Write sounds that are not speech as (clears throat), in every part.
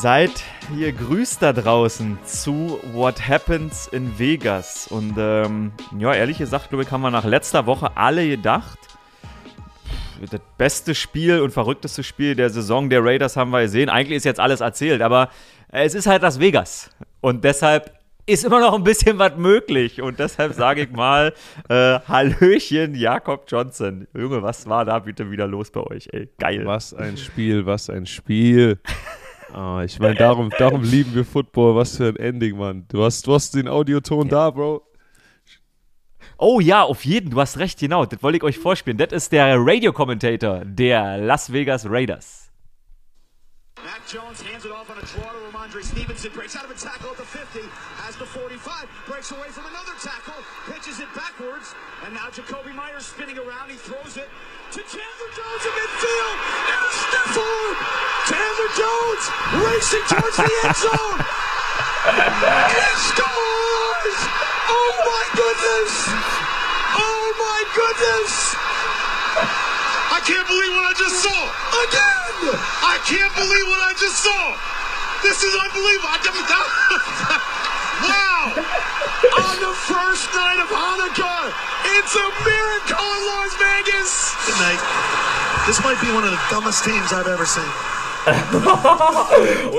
Seid hier grüßt da draußen zu What Happens in Vegas. Und ähm, ja, ehrlich gesagt, glaube ich, haben wir nach letzter Woche alle gedacht, das beste Spiel und verrückteste Spiel der Saison der Raiders haben wir gesehen. Eigentlich ist jetzt alles erzählt, aber es ist halt Las Vegas. Und deshalb ist immer noch ein bisschen was möglich. Und deshalb sage ich mal, äh, Hallöchen, Jakob Johnson. Junge, was war da bitte wieder los bei euch? Ey, geil. Was ein Spiel, was ein Spiel. Ah, ich meine, darum, darum lieben wir Football. Was für ein Ending, Mann. Du hast, du hast den Audioton ja. da, Bro. Oh ja, auf jeden, du hast recht, genau. Das wollte ich euch vorspielen. Das ist der Radio-Commentator der Las Vegas Raiders. Matt Jones hands it off on a draw to Ramondre Stevenson, breaks out of a tackle at the 50, has the 45, breaks away from another tackle, pitches it backwards, and now Jacoby Myers spinning around, he throws it to Chandler Jones in midfield, and a! Chandler Jones racing towards the end zone! he scores! Oh my goodness! Oh my goodness! I can't believe what I just saw! Again! I can't believe what I just saw! This is unbelievable! (laughs) Wow! On the first night of Hanukkah, it's a miracle in Las Vegas! Good night. This might be one of the dumbest teams I've ever seen.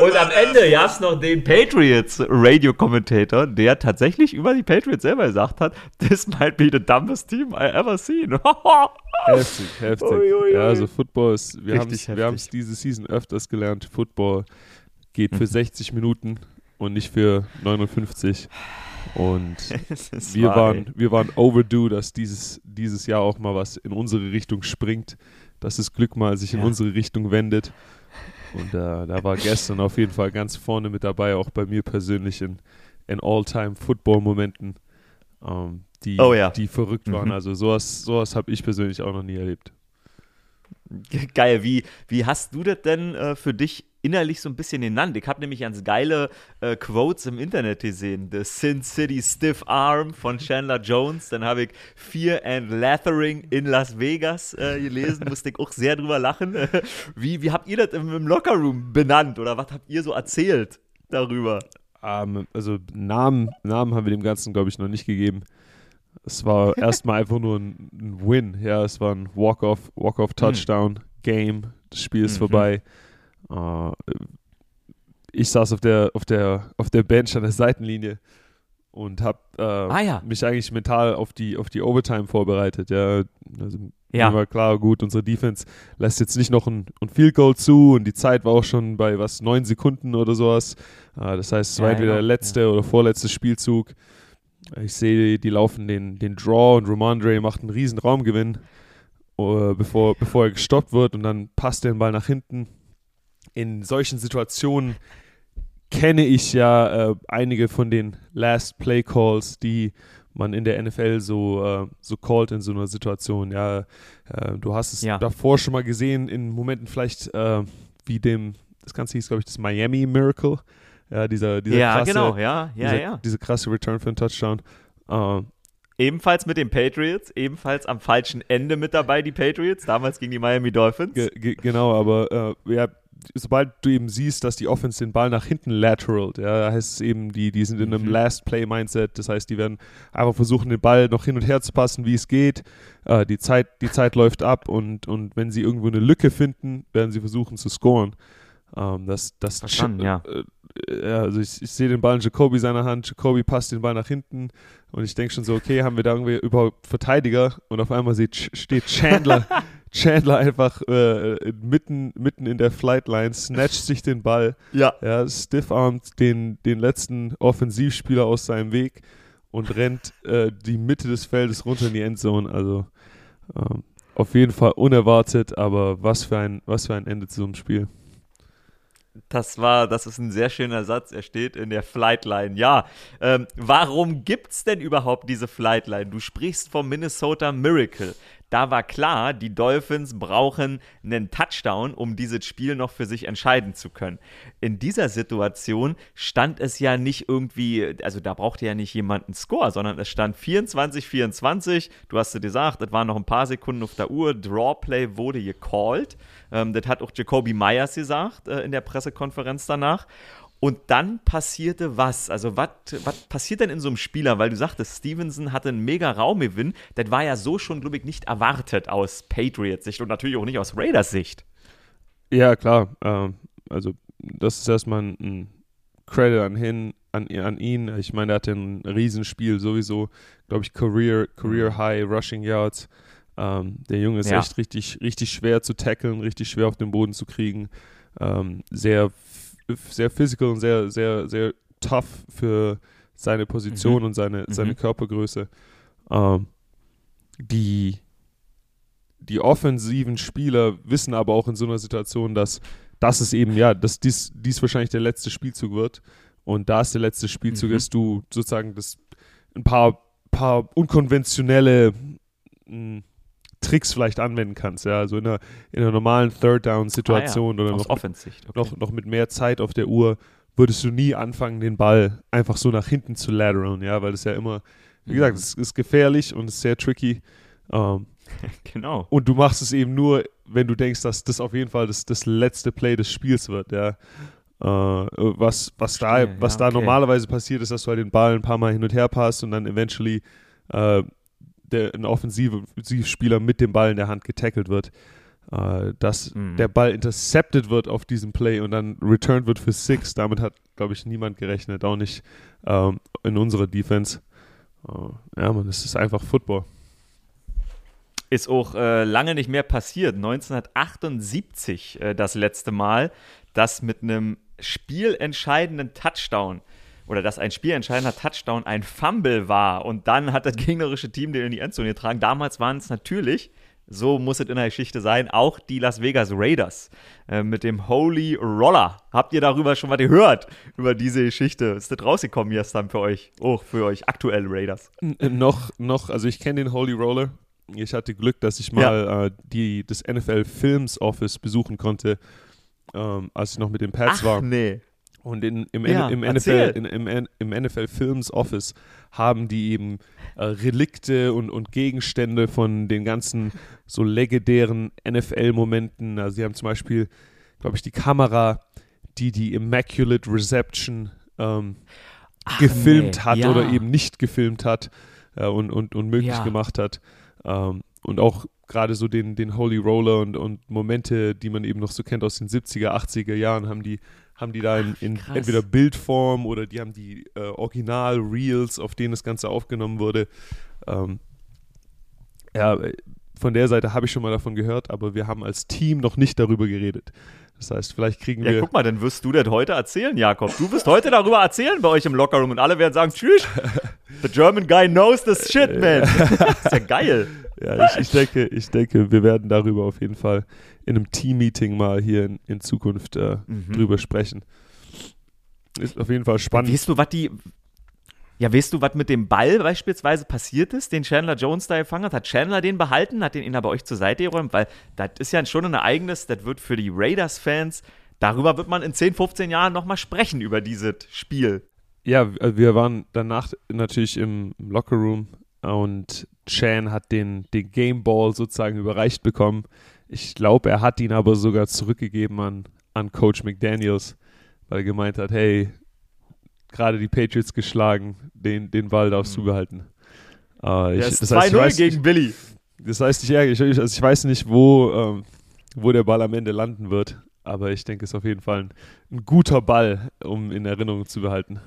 Und am Ende gab es noch den Patriots Radio Commentator, der tatsächlich über die Patriots selber gesagt hat, this might be the dumbest team I ever seen. (laughs) heftig, heftig. Ui, ui, ui. Ja, also Football ist, wir haben es diese Season öfters gelernt, Football geht für mhm. 60 Minuten und nicht für 59. Und (laughs) wir, wahr, waren, wir waren overdue, dass dieses, dieses Jahr auch mal was in unsere Richtung springt, dass das Glück mal sich in unsere Richtung wendet. Und äh, da war gestern auf jeden Fall ganz vorne mit dabei, auch bei mir persönlich in, in All-Time-Football-Momenten, ähm, die, oh ja. die verrückt waren. Mhm. Also sowas, sowas habe ich persönlich auch noch nie erlebt. Geil, wie, wie hast du das denn äh, für dich innerlich so ein bisschen genannt? Ich habe nämlich ganz geile äh, Quotes im Internet gesehen. The Sin City Stiff Arm von Chandler Jones. Dann habe ich Fear and Lathering in Las Vegas äh, gelesen. (laughs) Musste ich auch sehr drüber lachen. (laughs) wie, wie habt ihr das im, im Lockerroom benannt oder was habt ihr so erzählt darüber? Um, ähm, also Namen, Namen haben wir dem Ganzen, glaube ich, noch nicht gegeben. Es war (laughs) erstmal einfach nur ein, ein, Win. Ja, es war ein Walk-off, Walk-off-Touchdown-Game. Mhm. Das Spiel ist mhm. vorbei. Uh, ich saß auf der, auf, der, auf der Bench an der Seitenlinie und habe äh, ah, ja. mich eigentlich mental auf die, auf die Overtime vorbereitet. Ja, also ja. mir war klar, gut, unsere Defense lässt jetzt nicht noch ein, ein Field Goal zu und die Zeit war auch schon bei was, neun Sekunden oder sowas. Uh, das heißt, es war ja, entweder der letzte oder vorletzte Spielzug. Ich sehe, die laufen den, den Draw und Romandre macht einen riesen Raumgewinn, uh, bevor, bevor er gestoppt wird und dann passt er den Ball nach hinten. In solchen Situationen kenne ich ja äh, einige von den Last Play Calls, die man in der NFL so, äh, so callt in so einer Situation. Ja, äh, du hast es ja. davor schon mal gesehen, in Momenten vielleicht äh, wie dem, das Ganze hieß, glaube ich, das Miami Miracle. Ja, dieser, dieser ja, krasse, genau, ja, ja, dieser, ja. Diese krasse Return für einen Touchdown. Uh, ebenfalls mit den Patriots, ebenfalls am falschen Ende mit dabei, die Patriots, damals gegen die Miami Dolphins. Ge genau, aber uh, ja, sobald du eben siehst, dass die Offense den Ball nach hinten lateralt, ja, heißt es eben, die, die sind in einem mhm. Last-Play-Mindset, das heißt, die werden einfach versuchen, den Ball noch hin und her zu passen, wie es geht. Uh, die, Zeit, die Zeit läuft ab und, und wenn sie irgendwo eine Lücke finden, werden sie versuchen zu scoren. Um, das, das Verstanden, ja. Äh, ja, also ich, ich sehe den Ball in Jacoby seiner Hand, Jacoby passt den Ball nach hinten und ich denke schon so, okay, haben wir da irgendwie überhaupt Verteidiger und auf einmal steht Chandler, (laughs) Chandler einfach äh, mitten, mitten in der Flightline, snatcht sich den Ball, ja. ja stiff-armt den, den letzten Offensivspieler aus seinem Weg und rennt äh, die Mitte des Feldes runter in die Endzone, also ähm, auf jeden Fall unerwartet, aber was für ein, was für ein Ende zu so einem Spiel. Das war, das ist ein sehr schöner Satz. Er steht in der Flightline. Ja, ähm, warum es denn überhaupt diese Flightline? Du sprichst vom Minnesota Miracle. Da war klar, die Dolphins brauchen einen Touchdown, um dieses Spiel noch für sich entscheiden zu können. In dieser Situation stand es ja nicht irgendwie, also da brauchte ja nicht jemand einen Score, sondern es stand 24-24. Du hast es gesagt, es waren noch ein paar Sekunden auf der Uhr. Drawplay wurde gecallt. Ähm, das hat auch Jacoby Myers gesagt äh, in der Pressekonferenz danach. Und dann passierte was? Also, was passiert denn in so einem Spieler? Weil du sagtest, Stevenson hatte einen mega Raumgewinn. Das war ja so schon, glaube ich, nicht erwartet aus Patriots-Sicht und natürlich auch nicht aus Raiders-Sicht. Ja, klar. Ähm, also, das ist erstmal ein, ein Credit an, hin, an, an ihn. Ich meine, er hatte ein Riesenspiel sowieso, glaube ich, Career, Career mhm. High Rushing Yards. Ähm, der Junge ist ja. echt richtig, richtig schwer zu tackeln, richtig schwer auf den Boden zu kriegen. Ähm, sehr sehr physical und sehr, sehr, sehr tough für seine Position mhm. und seine, mhm. seine Körpergröße. Ähm, die, die offensiven Spieler wissen aber auch in so einer Situation, dass das ist eben, ja, dass dies, dies wahrscheinlich der letzte Spielzug wird. Und da es der letzte Spielzug mhm. ist, du sozusagen das ein paar, paar unkonventionelle mh, Tricks vielleicht anwenden kannst. Ja, also in einer, in einer normalen Third-Down-Situation ah, ja. oder noch mit, okay. noch, noch mit mehr Zeit auf der Uhr würdest du nie anfangen, den Ball einfach so nach hinten zu lateralen, ja, weil das ja immer, wie gesagt, mhm. es ist gefährlich und ist sehr tricky. Ähm, (laughs) genau. Und du machst es eben nur, wenn du denkst, dass das auf jeden Fall das, das letzte Play des Spiels wird, ja. Uh, was, was da, was ja, okay. da normalerweise passiert, ist, dass du halt den Ball ein paar Mal hin und her passt und dann eventually uh, der, ein Offensivspieler mit dem Ball in der Hand getackelt wird, äh, dass mhm. der Ball intercepted wird auf diesem Play und dann returned wird für Six. Damit hat, glaube ich, niemand gerechnet, auch nicht ähm, in unserer Defense. Äh, ja, man, es ist einfach Football. Ist auch äh, lange nicht mehr passiert. 1978 äh, das letzte Mal, dass mit einem spielentscheidenden Touchdown oder dass ein spielentscheidender Touchdown ein Fumble war und dann hat das gegnerische Team den in die Endzone getragen. Damals waren es natürlich, so muss es in der Geschichte sein, auch die Las Vegas Raiders äh, mit dem Holy Roller. Habt ihr darüber schon mal gehört, über diese Geschichte? Ist das rausgekommen gestern für euch? Oh, für euch aktuell Raiders? Äh, noch, noch, also ich kenne den Holy Roller. Ich hatte Glück, dass ich mal ja. äh, die, das NFL Films Office besuchen konnte, ähm, als ich noch mit den Pats Ach, war. nee. Und in, im, ja, im, NFL, in, im, im, NFL Films Office haben die eben äh, Relikte und, und Gegenstände von den ganzen (laughs) so legendären NFL-Momenten. Also sie haben zum Beispiel, glaube ich, die Kamera, die die Immaculate Reception ähm, Ach, gefilmt nee. hat ja. oder eben nicht gefilmt hat äh, und, und, und möglich ja. gemacht hat. Ähm, und auch gerade so den, den Holy Roller und, und Momente, die man eben noch so kennt aus den 70er, 80er Jahren, haben die haben die da in, in entweder Bildform oder die haben die äh, Original-Reels, auf denen das Ganze aufgenommen wurde. Ähm, ja, von der Seite habe ich schon mal davon gehört, aber wir haben als Team noch nicht darüber geredet. Das heißt, vielleicht kriegen ja, wir. Ja, guck mal, dann wirst du das heute erzählen, Jakob. Du wirst heute darüber erzählen bei euch im Lockerroom und alle werden sagen: Tschüss, the German guy knows this shit, man. das (laughs) ist ja geil. Ja, ich, ich, denke, ich denke, wir werden darüber auf jeden Fall in einem Team-Meeting mal hier in, in Zukunft äh, mhm. drüber sprechen. Ist auf jeden Fall spannend. Weißt du, was die. Ja, weißt du, was mit dem Ball beispielsweise passiert ist, den Chandler Jones da gefangen hat? Hat Chandler den behalten? Hat den ihn aber euch zur Seite geräumt? Weil das ist ja schon ein Ereignis, das wird für die Raiders-Fans, darüber wird man in 10, 15 Jahren nochmal sprechen, über dieses Spiel. Ja, wir waren danach natürlich im Lockerroom und Chan hat den, den Game Ball sozusagen überreicht bekommen. Ich glaube, er hat ihn aber sogar zurückgegeben an, an Coach McDaniels, weil er gemeint hat, hey, gerade die Patriots geschlagen, den, den Ball darfst du mhm. behalten. Uh, ich, das 2-0 gegen ich, Billy. Das heißt, ich, ich, also ich weiß nicht, wo, ähm, wo der Ball am Ende landen wird, aber ich denke, es ist auf jeden Fall ein, ein guter Ball, um in Erinnerung zu behalten.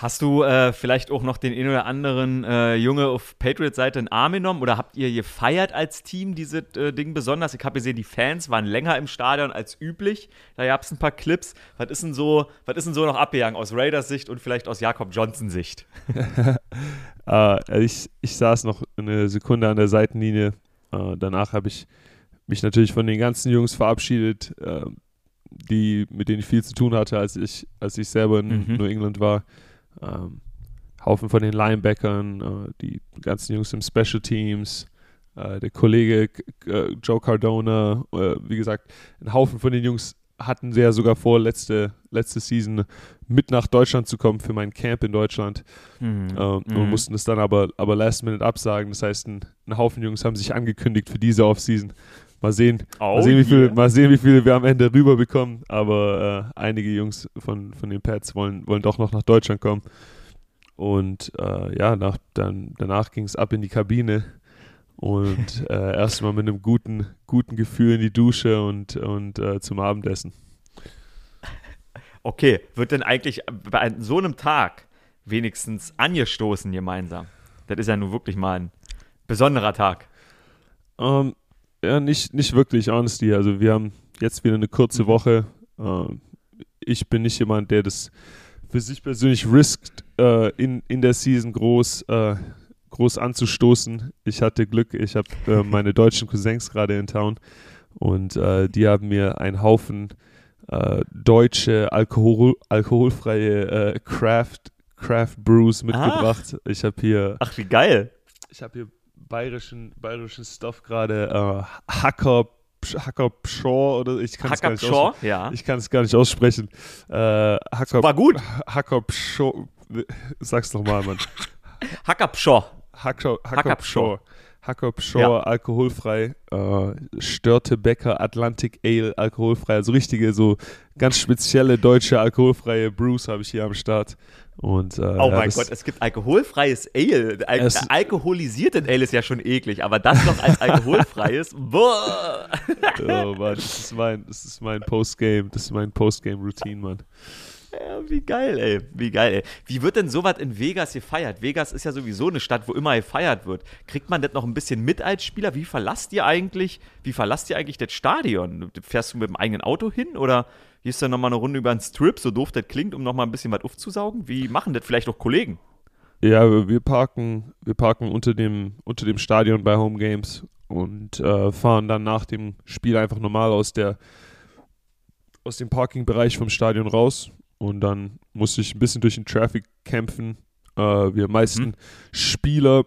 Hast du äh, vielleicht auch noch den einen oder anderen äh, Junge auf Patriots-Seite in Arm genommen oder habt ihr gefeiert als Team dieses äh, Ding besonders? Ich habe gesehen, die Fans waren länger im Stadion als üblich. Da gab es ein paar Clips. Was ist denn so, was ist denn so noch abgegangen aus Raiders Sicht und vielleicht aus Jakob Johnson Sicht? (laughs) Äh, ich, ich saß noch eine Sekunde an der Seitenlinie. Äh, danach habe ich mich natürlich von den ganzen Jungs verabschiedet, äh, die, mit denen ich viel zu tun hatte, als ich, als ich selber in mhm. New England war. Ähm, Haufen von den Linebackern, äh, die ganzen Jungs im Special Teams, äh, der Kollege äh, Joe Cardona, äh, wie gesagt, ein Haufen von den Jungs hatten sie ja sogar vor, letzte, letzte Season mit nach Deutschland zu kommen für mein Camp in Deutschland Mhm. ähm, Mhm. und mussten es dann aber, aber last minute absagen. Das heißt, ein, ein Haufen Jungs haben sich angekündigt für diese Offseason. Mal sehen, Oh mal, sehen, wie viel, yeah. mal sehen, wie viele wir am Ende rüberbekommen. Aber äh, einige Jungs von, von den Pats wollen, wollen doch noch nach Deutschland kommen. Und äh, ja, nach, dann, danach ging es ab in die Kabine und (laughs) äh, erstmal mit einem guten, guten Gefühl in die Dusche und, und äh, zum Abendessen. Okay, wird denn eigentlich bei so einem Tag wenigstens angestoßen gemeinsam? Das ist ja nun wirklich mal ein besonderer Tag. Ähm, ja, nicht, nicht wirklich, honestly. Also wir haben jetzt wieder eine kurze Woche. Ähm, ich bin nicht jemand, der das für sich persönlich riskt, äh, in, in der Season groß, äh, groß anzustoßen. Ich hatte Glück, ich habe äh, (laughs) meine deutschen Cousins gerade in Town und die haben mir einen Haufen deutsche Alkohol, alkoholfreie Craft, Craft Brews mitgebracht. Ich habe hier Ach, wie geil. ich habe hier bayerischen, bayerischen Stuff gerade. Äh, Hacker, Hacker Pschor oder ich kann es gar, nicht Shaw, aussprechen. ja. Ich kann es gar nicht aussprechen. Äh, Hacker, War gut. Hacker Pschor. Sag's nochmal, Mann. (laughs) Hacker Pshaw. Hacker, Hacker Hacker Pschor. Hacker Pschor, Ja. alkoholfrei. Äh, Störtebecker Atlantic Ale, alkoholfrei. Also richtige, so ganz spezielle deutsche alkoholfreie Brews habe ich hier am Start. Und, äh, Oh ja, mein das- Gott, es gibt alkoholfreies Ale. Al Es- alkoholisiertes Ale ist ja schon eklig, aber das noch als (laughs) alkoholfreies. Boah. Oh Mann, das ist mein, das ist mein Postgame, das ist mein Postgame-Routine, Mann. Ja, wie geil, ey. Wie geil, ey. Wie wird denn sowas in Vegas gefeiert? Vegas ist ja sowieso eine Stadt, wo immer gefeiert wird. Kriegt man das noch ein bisschen mit als Spieler? Wie verlasst ihr eigentlich, wie verlasst ihr eigentlich das Stadion? Fährst du mit dem eigenen Auto hin oder gehst du nochmal eine Runde über den Strip, so doof das klingt, um nochmal ein bisschen was aufzusaugen? Wie machen das vielleicht auch Kollegen? Ja, wir parken, wir parken unter dem, unter dem Stadion bei Home Games und äh, fahren dann nach dem Spiel einfach normal aus der aus dem Parkingbereich vom Stadion raus und dann musste ich ein bisschen durch den Traffic kämpfen. Äh, wir meisten Mhm. Spieler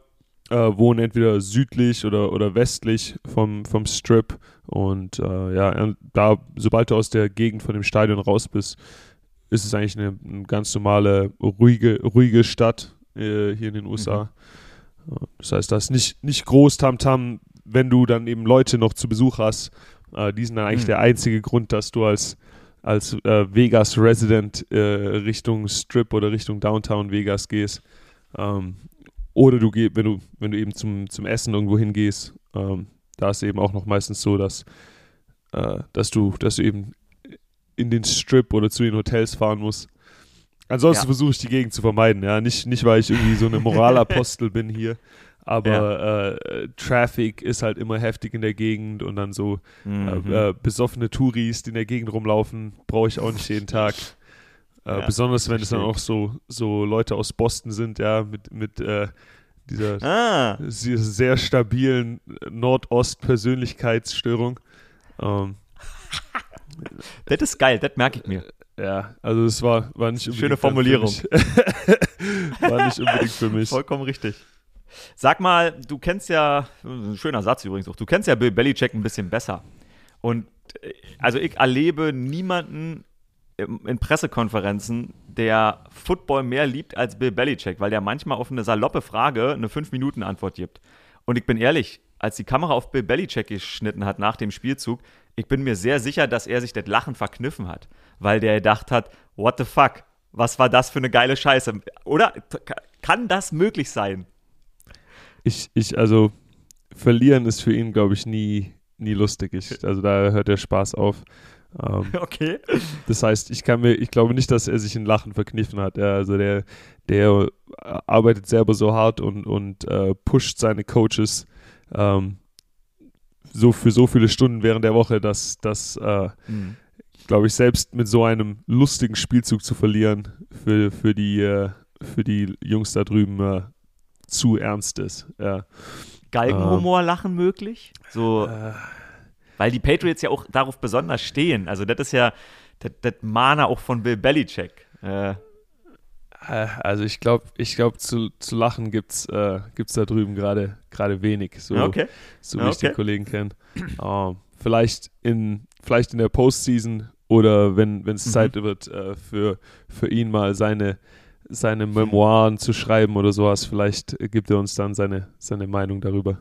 äh, wohnen entweder südlich oder, oder westlich vom, vom Strip und äh, ja, da, sobald du aus der Gegend von dem Stadion raus bist, ist es eigentlich eine, eine ganz normale, ruhige, ruhige Stadt äh, hier in den USA. Ja, Das heißt, da ist nicht, nicht groß Tamtam, wenn du dann eben Leute noch zu Besuch hast. Äh, die sind dann eigentlich Mhm. der einzige Grund, dass du als, als äh, Vegas-Resident äh, Richtung Strip oder Richtung Downtown Vegas gehst. Ähm, oder du gehst, wenn du, wenn du eben zum, zum Essen irgendwo hingehst, ähm, da ist eben auch noch meistens so, dass, äh, dass du, dass du eben in den Strip oder zu den Hotels fahren musst. Ansonsten Ja. versuche ich die Gegend zu vermeiden, ja. Nicht, nicht weil ich irgendwie so eine Moralapostel bin hier, aber äh, Traffic ist halt immer heftig in der Gegend und dann so Mhm. äh, äh, besoffene Touris, die in der Gegend rumlaufen, brauche ich auch nicht jeden Tag. Äh, Ja, besonders wenn es dann auch so, so Leute aus Boston sind, ja, mit, mit äh, dieser ah, sehr, stabilen Nordost-Persönlichkeitsstörung. Ähm, (laughs) das ist geil, das merke ich mir. ja, also es war, war nicht unbedingt Schöne dann für Formulierung. mich. (laughs) war nicht unbedingt für mich. Vollkommen richtig. Sag mal, du kennst ja, ein schöner Satz übrigens auch, du kennst ja Bill Belichick ein bisschen besser. Und äh, also ich erlebe niemanden in Pressekonferenzen, der Football mehr liebt als Bill Belichick, weil der manchmal auf eine saloppe Frage eine 5-Minuten-Antwort gibt. Und ich bin ehrlich, als die Kamera auf Bill Belichick geschnitten hat nach dem Spielzug, ich bin mir sehr sicher, dass er sich das Lachen verkniffen hat, weil der gedacht hat, what the fuck, was war das für eine geile Scheiße? Oder kann das möglich sein? Ich, ich, also, verlieren ist für ihn, glaube ich, nie, nie lustig. Ich, also da hört der Spaß auf. Ähm, (laughs) Okay. das heißt, ich kann mir, ich glaube nicht, dass er sich ein Lachen verkniffen hat. Ja, also der, der arbeitet selber so hart und, und äh, pusht seine Coaches ähm, so für so viele Stunden während der Woche, dass, dass äh, Mhm. glaube ich, selbst mit so einem lustigen Spielzug zu verlieren, für, für, die, äh, für die Jungs da drüben äh, zu ernst ist. Ja. Galgenhumor-Lachen möglich? So, Äh, weil die Patriots ja auch darauf besonders stehen. Also, das ist ja das, das Mana auch von Bill Belichick. Äh, Äh, also ich glaube, ich glaube zu, zu lachen gibt's äh, gibt's da drüben gerade gerade wenig, so, Okay. so wie Okay. ich die Kollegen kenne. Ähm, vielleicht in vielleicht in der Postseason oder wenn es Mhm. Zeit wird äh, für für ihn mal seine seine Memoiren zu schreiben oder sowas, vielleicht gibt er uns dann seine seine Meinung darüber.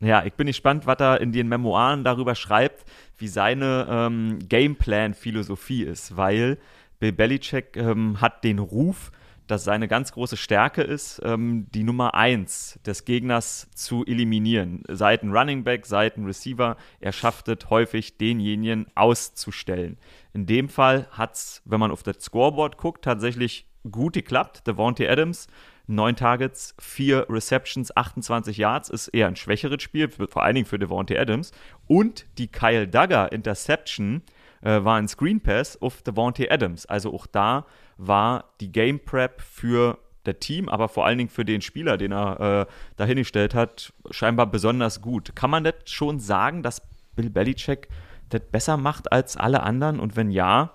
Ja, ich bin gespannt, was er in den Memoiren darüber schreibt, wie seine ähm, Gameplan-Philosophie ist, weil Bill Belichick ähm, hat den Ruf, dass seine ganz große Stärke ist, ähm, die Nummer eins des Gegners zu eliminieren. Seiten Running Back, Seiten Receiver. Er schafft es häufig, denjenigen auszustellen. In dem Fall hat es, wenn man auf das Scoreboard guckt, tatsächlich gut geklappt. Devontae Adams, neun Targets, vier Receptions, 28 Yards, ist eher ein schwächeres Spiel, vor allen Dingen für Devontae Adams. Und die Kyle Duggar Interception äh, war ein Screen Pass auf Devontae Adams. Also auch da war die Game Prep für der Team, aber vor allen Dingen für den Spieler, den er äh, dahingestellt hat, scheinbar besonders gut. Kann man das schon sagen, dass Bill Belichick das besser macht als alle anderen? Und wenn ja,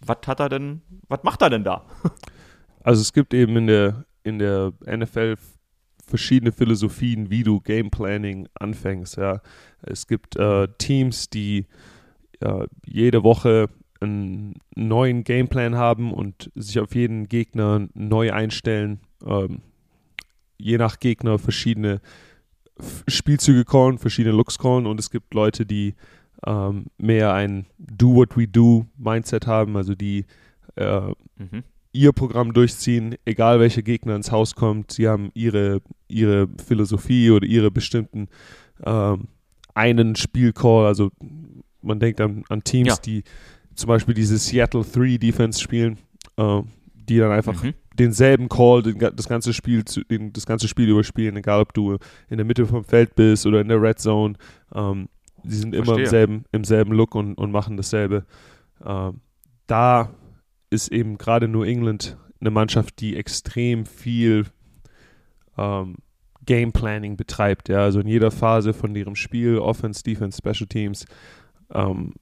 was hat er denn, was macht er denn da? (laughs) Also es gibt eben in der, in der NFL verschiedene Philosophien, wie du Game Planning anfängst. Ja. Es gibt äh, Teams, die äh, jede Woche einen neuen Gameplan haben und sich auf jeden Gegner neu einstellen. Ähm, je nach Gegner verschiedene Spielzüge callen, verschiedene Looks callen und es gibt Leute, die ähm, mehr ein Do what we do Mindset haben, also die äh, Mhm. Ihr Programm durchziehen, egal welcher Gegner ins Haus kommt. Sie haben ihre, ihre Philosophie oder ihre bestimmten ähm, einen Spielcall. Also man denkt an, an Teams, Ja. die zum Beispiel diese Seattle 3 Defense spielen, äh, die dann einfach Mhm. denselben Call den, das ganze Spiel den, das ganze Spiel überspielen, egal ob du in der Mitte vom Feld bist oder in der Red Zone. Ähm, die sind immer im Verstehe. selben, im selben Look und, und machen dasselbe. Ähm, da ist eben gerade New England eine Mannschaft, die extrem viel ähm, Game Planning betreibt. Ja, also in jeder Phase von ihrem Spiel, Offense, Defense, Special Teams, ähm,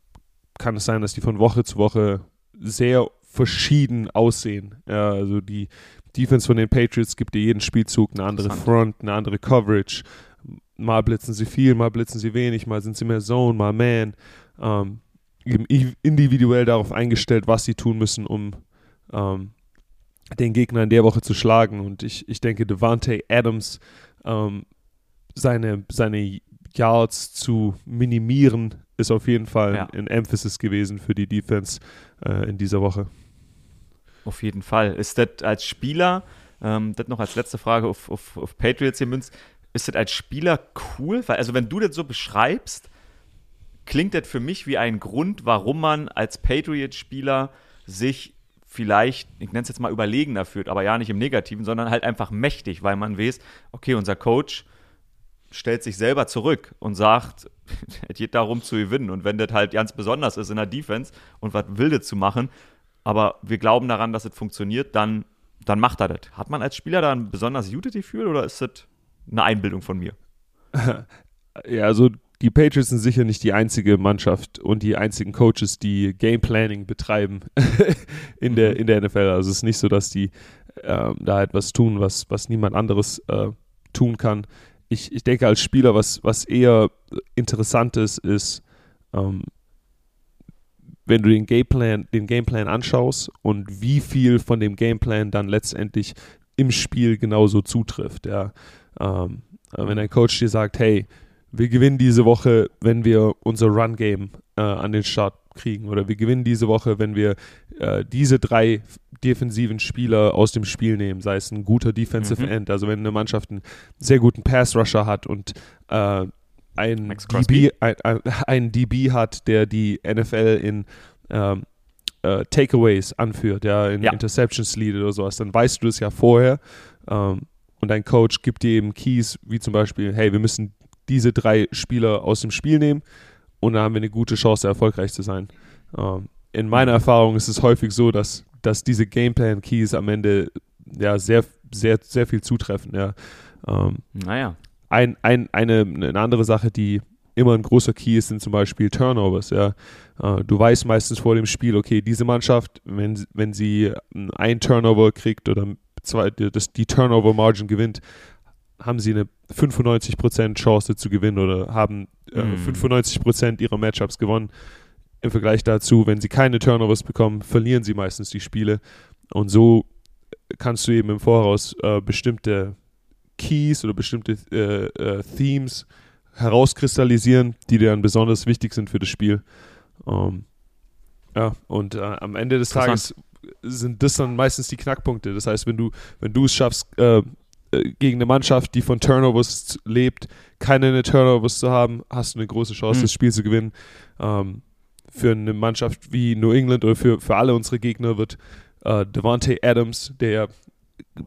kann es sein, dass die von Woche zu Woche sehr verschieden aussehen. Ja, also die Defense von den Patriots gibt dir jeden Spielzug eine andere. Front, eine andere Coverage. Mal blitzen sie viel, mal blitzen sie wenig, mal sind sie mehr Zone, mal Man. Ähm, eben individuell darauf eingestellt, was sie tun müssen, um ähm, den Gegner in der Woche zu schlagen. Und ich, ich denke, Devante Adams ähm, seine, seine Yards zu minimieren, ist auf jeden Fall Ja. ein Emphasis gewesen für die Defense äh, in dieser Woche. Auf jeden Fall. Ist das als Spieler, ähm, das noch als letzte Frage auf, auf, auf Patriots gemünzt, ist das als Spieler cool? Weil, also wenn du das so beschreibst, klingt das für mich wie ein Grund, warum man als Patriot-Spieler sich vielleicht, ich nenne es jetzt mal überlegener fühlt, aber ja nicht im Negativen, sondern halt einfach mächtig, weil man weiß, okay, unser Coach stellt sich selber zurück und sagt, (laughs) es geht darum zu gewinnen. Und wenn das halt ganz besonders ist in der Defense und was Wildes zu machen, aber wir glauben daran, dass es funktioniert, dann, dann macht er das. Hat man als Spieler da ein besonders gutes Gefühl oder ist das eine Einbildung von mir? (laughs) Ja, also die Patriots sind sicher nicht die einzige Mannschaft und die einzigen Coaches, die Game Planning betreiben (laughs) in, der, Mhm. in der NFL. Also es ist nicht so, dass die ähm, da etwas tun, was, was niemand anderes äh, tun kann. Ich, ich denke als Spieler, was, was eher interessant ist, ist, ähm, wenn du den Gameplan, den Gameplan anschaust und wie viel von dem Gameplan dann letztendlich im Spiel genauso zutrifft. Ja. Ähm, wenn ein Coach dir sagt, hey, wir gewinnen diese Woche, wenn wir unser Run-Game äh, an den Start kriegen. Oder wir gewinnen diese Woche, wenn wir äh, diese drei defensiven Spieler aus dem Spiel nehmen, sei es ein guter Defensive Mhm. End, also wenn eine Mannschaft einen sehr guten Pass-Rusher hat und äh, ein DB, ein, ein, ein DB hat, der die NFL in ähm, äh, Takeaways anführt, ja, in Ja. Interceptions leadet oder sowas, dann weißt du das ja vorher. Ähm, und dein Coach gibt dir eben Keys, wie zum Beispiel, hey, wir müssen diese drei Spieler aus dem Spiel nehmen und dann haben wir eine gute Chance, erfolgreich zu sein. Ähm, in meiner Erfahrung ist es häufig so, dass, dass diese Gameplan-Keys am Ende ja sehr, sehr, sehr viel zutreffen. Ja. Ähm, Naja. ein, ein, eine, eine andere Sache, die immer ein großer Key ist, sind zum Beispiel Turnovers. Ja. Äh, du weißt meistens vor dem Spiel, okay, diese Mannschaft, wenn, wenn sie ein Turnover kriegt oder zwei, das, die Turnover-Margin gewinnt, haben sie eine 95% Chance zu gewinnen oder haben äh, mm. 95% ihrer Matchups gewonnen. Im Vergleich dazu, wenn sie keine Turnovers bekommen, verlieren sie meistens die Spiele. Und so kannst du eben im Voraus äh, bestimmte Keys oder bestimmte äh, äh, Themes herauskristallisieren, die dir dann besonders wichtig sind für das Spiel. Ähm, ja, und äh, am Ende des Tages sind das dann meistens die Knackpunkte. Das heißt, wenn du, wenn du es schaffst, äh gegen eine Mannschaft, die von Turnovers lebt, keine Turnovers zu haben, hast du eine große Chance, mhm. das Spiel zu gewinnen. Ähm, für eine Mannschaft wie New England oder für, für alle unsere Gegner wird äh, Devontae Adams, der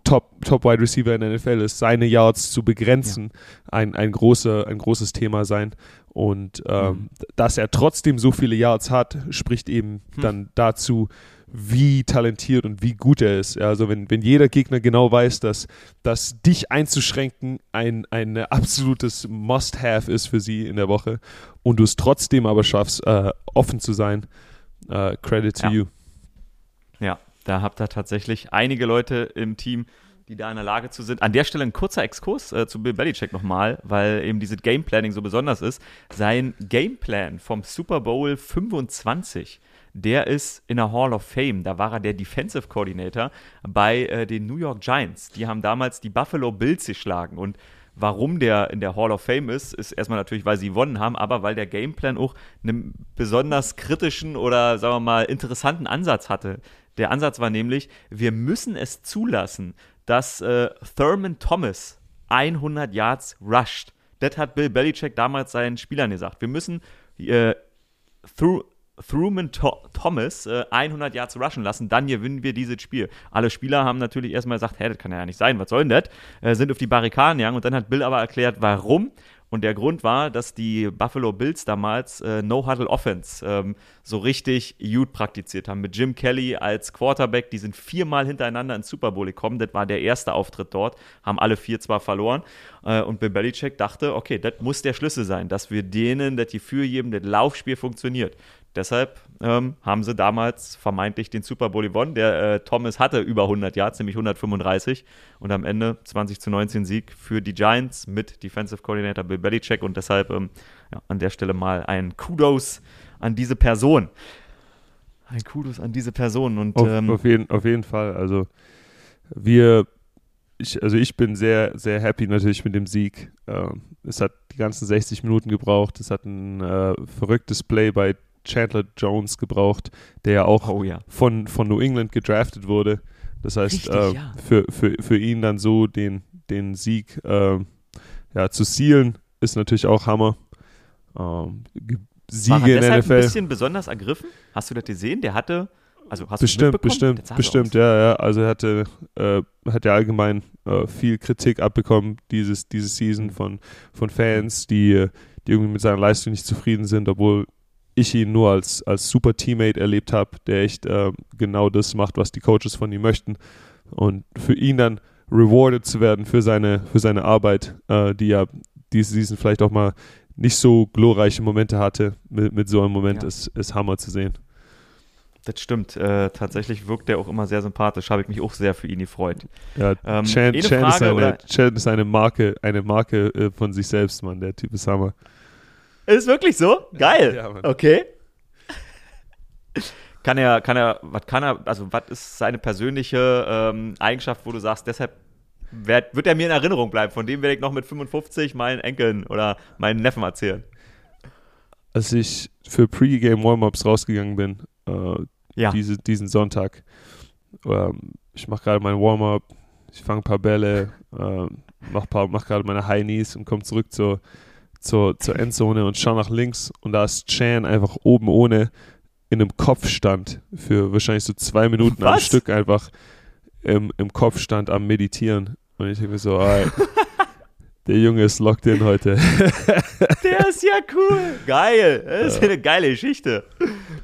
Top, Top Wide Receiver in der NFL ist, seine Yards zu begrenzen, ja. ein, ein, große, ein großes Thema sein. Und ähm, mhm. dass er trotzdem so viele Yards hat, spricht eben hm. dann dazu, wie talentiert und wie gut er ist. also wenn, wenn jeder Gegner genau weiß, dass, dass dich einzuschränken ein, ein absolutes Must-Have ist für sie in der Woche und du es trotzdem aber schaffst, äh, offen zu sein, äh, Credit to ja. you. Ja, da habt ihr tatsächlich einige Leute im Team, die da in der Lage zu sind. An der Stelle ein kurzer Exkurs äh, zu Bill Belichick nochmal, weil eben dieses Gameplanning so besonders ist. Sein Gameplan vom Super Bowl 25 der ist in der Hall of Fame. Da war er der Defensive Coordinator bei äh, den New York Giants. Die haben damals die Buffalo Bills geschlagen. Und warum der in der Hall of Fame ist, ist erstmal natürlich, weil sie gewonnen haben, aber weil der Gameplan auch einen besonders kritischen oder sagen wir mal interessanten Ansatz hatte. Der Ansatz war nämlich, wir müssen es zulassen, dass äh, Thurman Thomas 100 Yards rusht. Das hat Bill Belichick damals seinen Spielern gesagt. Wir müssen äh, through, Truman Thomas äh, 100 Yards rushen lassen, dann gewinnen wir dieses Spiel. Alle Spieler haben natürlich erstmal gesagt, hä, das kann ja nicht sein, was soll denn das? Äh, sind auf die Barrikaden gegangen und dann hat Bill aber erklärt, warum und der Grund war, dass die Buffalo Bills damals äh, No-Huddle Offense ähm, so richtig gut praktiziert haben. Mit Jim Kelly als Quarterback, die sind viermal hintereinander ins Super Bowl gekommen. Das war der erste Auftritt dort, haben alle vier zwar verloren. Äh, und Bill Belichick dachte, okay, das muss der Schlüssel sein, dass wir denen, die für jedem das Laufspiel funktioniert. Deshalb ähm, haben sie damals vermeintlich den Super Bowl gewonnen. Der äh, Thomas hatte über 100 Yards, nämlich 135. Und am Ende 20 zu 19 Sieg für die Giants mit Defensive Coordinator Bill Belichick. Und deshalb ähm, ja, an der Stelle mal ein Kudos an diese Person. Ein Kudos an diese Person. Und, auf, ähm, auf, jeden, auf jeden Fall. Also wir, ich, also ich bin sehr, sehr happy natürlich mit dem Sieg. Ähm, es hat die ganzen 60 Minuten gebraucht. Es hat ein äh, verrücktes Play bei Chandler Jones gebraucht, der ja auch oh, ja. Von, von New England gedraftet wurde. Das heißt, Richtig, äh, ja. für, für, für ihn dann so den, den Sieg äh, ja, zu sealen, ist natürlich auch Hammer. Ähm, Siege in der NFL. ein bisschen besonders ergriffen? Hast du das gesehen? Der hatte, also hast bestimmt, du bestimmt, bestimmt, ja, ja. Also er hatte, äh, hat ja allgemein äh, viel Kritik abbekommen dieses, diese Season von, von Fans, die, die irgendwie mit seiner Leistung nicht zufrieden sind, obwohl ich ihn nur als, als super Teammate erlebt habe, der echt äh, genau das macht, was die Coaches von ihm möchten. Und für ihn dann rewarded zu werden für seine, für seine Arbeit, äh, die ja diese Season vielleicht auch mal nicht so glorreiche Momente hatte, mit, mit so einem Moment ja. ist, ist Hammer zu sehen. Das stimmt. Äh, tatsächlich wirkt er auch immer sehr sympathisch. Habe ich mich auch sehr für ihn gefreut. Ja, ähm, Chan, Chan, Frage, ist eine, Chan, ist eine, Marke, eine Marke äh, von sich selbst, Mann. Der Typ ist Hammer. Ist wirklich so? Geil. Ja, okay. Kann er, kann er, was kann er, also was ist seine persönliche ähm, Eigenschaft, wo du sagst, deshalb werd, wird er mir in Erinnerung bleiben, von dem werde ich noch mit 55 meinen Enkeln oder meinen Neffen erzählen. Als ich für Pre-Game Warm-Ups rausgegangen bin, äh, ja. diese, diesen Sonntag, ähm, ich mache gerade mein Warm-Up, ich fange ein paar Bälle, äh, mache mach gerade meine High Knees und komme zurück zur zur, zur Endzone und schaue nach links und da ist Chan einfach oben ohne in einem Kopfstand für wahrscheinlich so zwei Minuten Was? am Stück einfach im, im Kopfstand am Meditieren. Und ich denke mir so, ah, (laughs) der Junge ist locked in heute. (laughs) der ist ja cool. Geil. Das ist ja. eine geile Geschichte.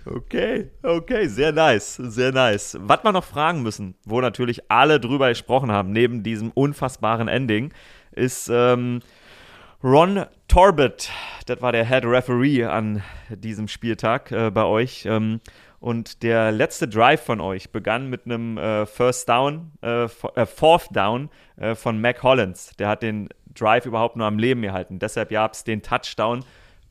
Okay, okay, sehr nice, sehr nice. Was wir noch fragen müssen, wo natürlich alle drüber gesprochen haben, neben diesem unfassbaren Ending, ist, ähm, Ron Torbett, das war der Head Referee an diesem Spieltag äh, bei euch. Ähm, und der letzte Drive von euch begann mit einem äh, First Down, äh, äh Fourth Down äh, von Mac Hollins. Der hat den Drive überhaupt nur am Leben gehalten. Deshalb gab es den Touchdown,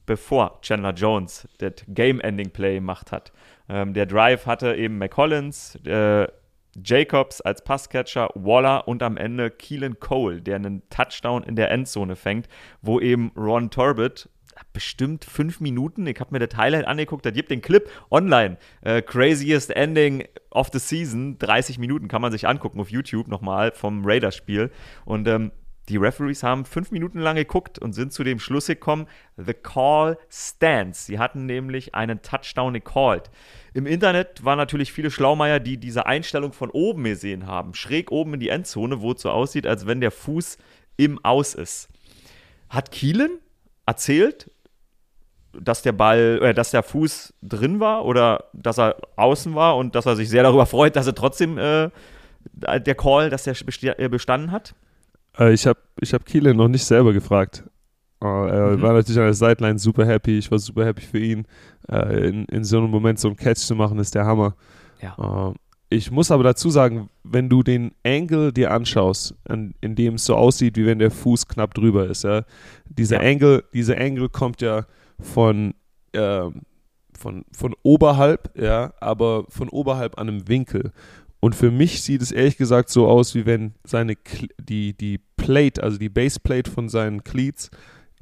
bevor Chandler Jones das Game-Ending-Play gemacht hat. Ähm, der Drive hatte eben Mac Hollins, äh, Jacobs als Passcatcher, Waller und am Ende Keelan Cole, der einen Touchdown in der Endzone fängt, wo eben Ron Turbett bestimmt fünf Minuten. Ich habe mir das Highlight angeguckt, da gibt den Clip online. Äh, craziest Ending of the Season. 30 Minuten kann man sich angucken auf YouTube nochmal vom Raiders-Spiel. Und ähm, die Referees haben fünf Minuten lang geguckt und sind zu dem Schluss gekommen, the call stands. Sie hatten nämlich einen Touchdown gecallt. Im Internet waren natürlich viele Schlaumeier, die diese Einstellung von oben gesehen haben. Schräg oben in die Endzone, wo es so aussieht, als wenn der Fuß im Aus ist. Hat Kielen erzählt, dass der Ball, äh, dass der Fuß drin war oder dass er außen war und dass er sich sehr darüber freut, dass er trotzdem äh, der Call, dass der äh, bestanden hat? Äh, ich habe ich hab Kiele noch nicht selber gefragt. Uh, er mhm. war natürlich an der Sideline super happy. Ich war super happy für ihn. Uh, in, in so einem Moment so einen Catch zu machen, ist der Hammer. Ja. Uh, ich muss aber dazu sagen, wenn du den Angle dir anschaust, an, in dem es so aussieht, wie wenn der Fuß knapp drüber ist, ja, dieser ja. Angle, dieser Angle kommt ja von, äh, von, von oberhalb, ja, aber von oberhalb an einem Winkel. Und für mich sieht es ehrlich gesagt so aus, wie wenn seine die, die Plate, also die Baseplate von seinen Cleats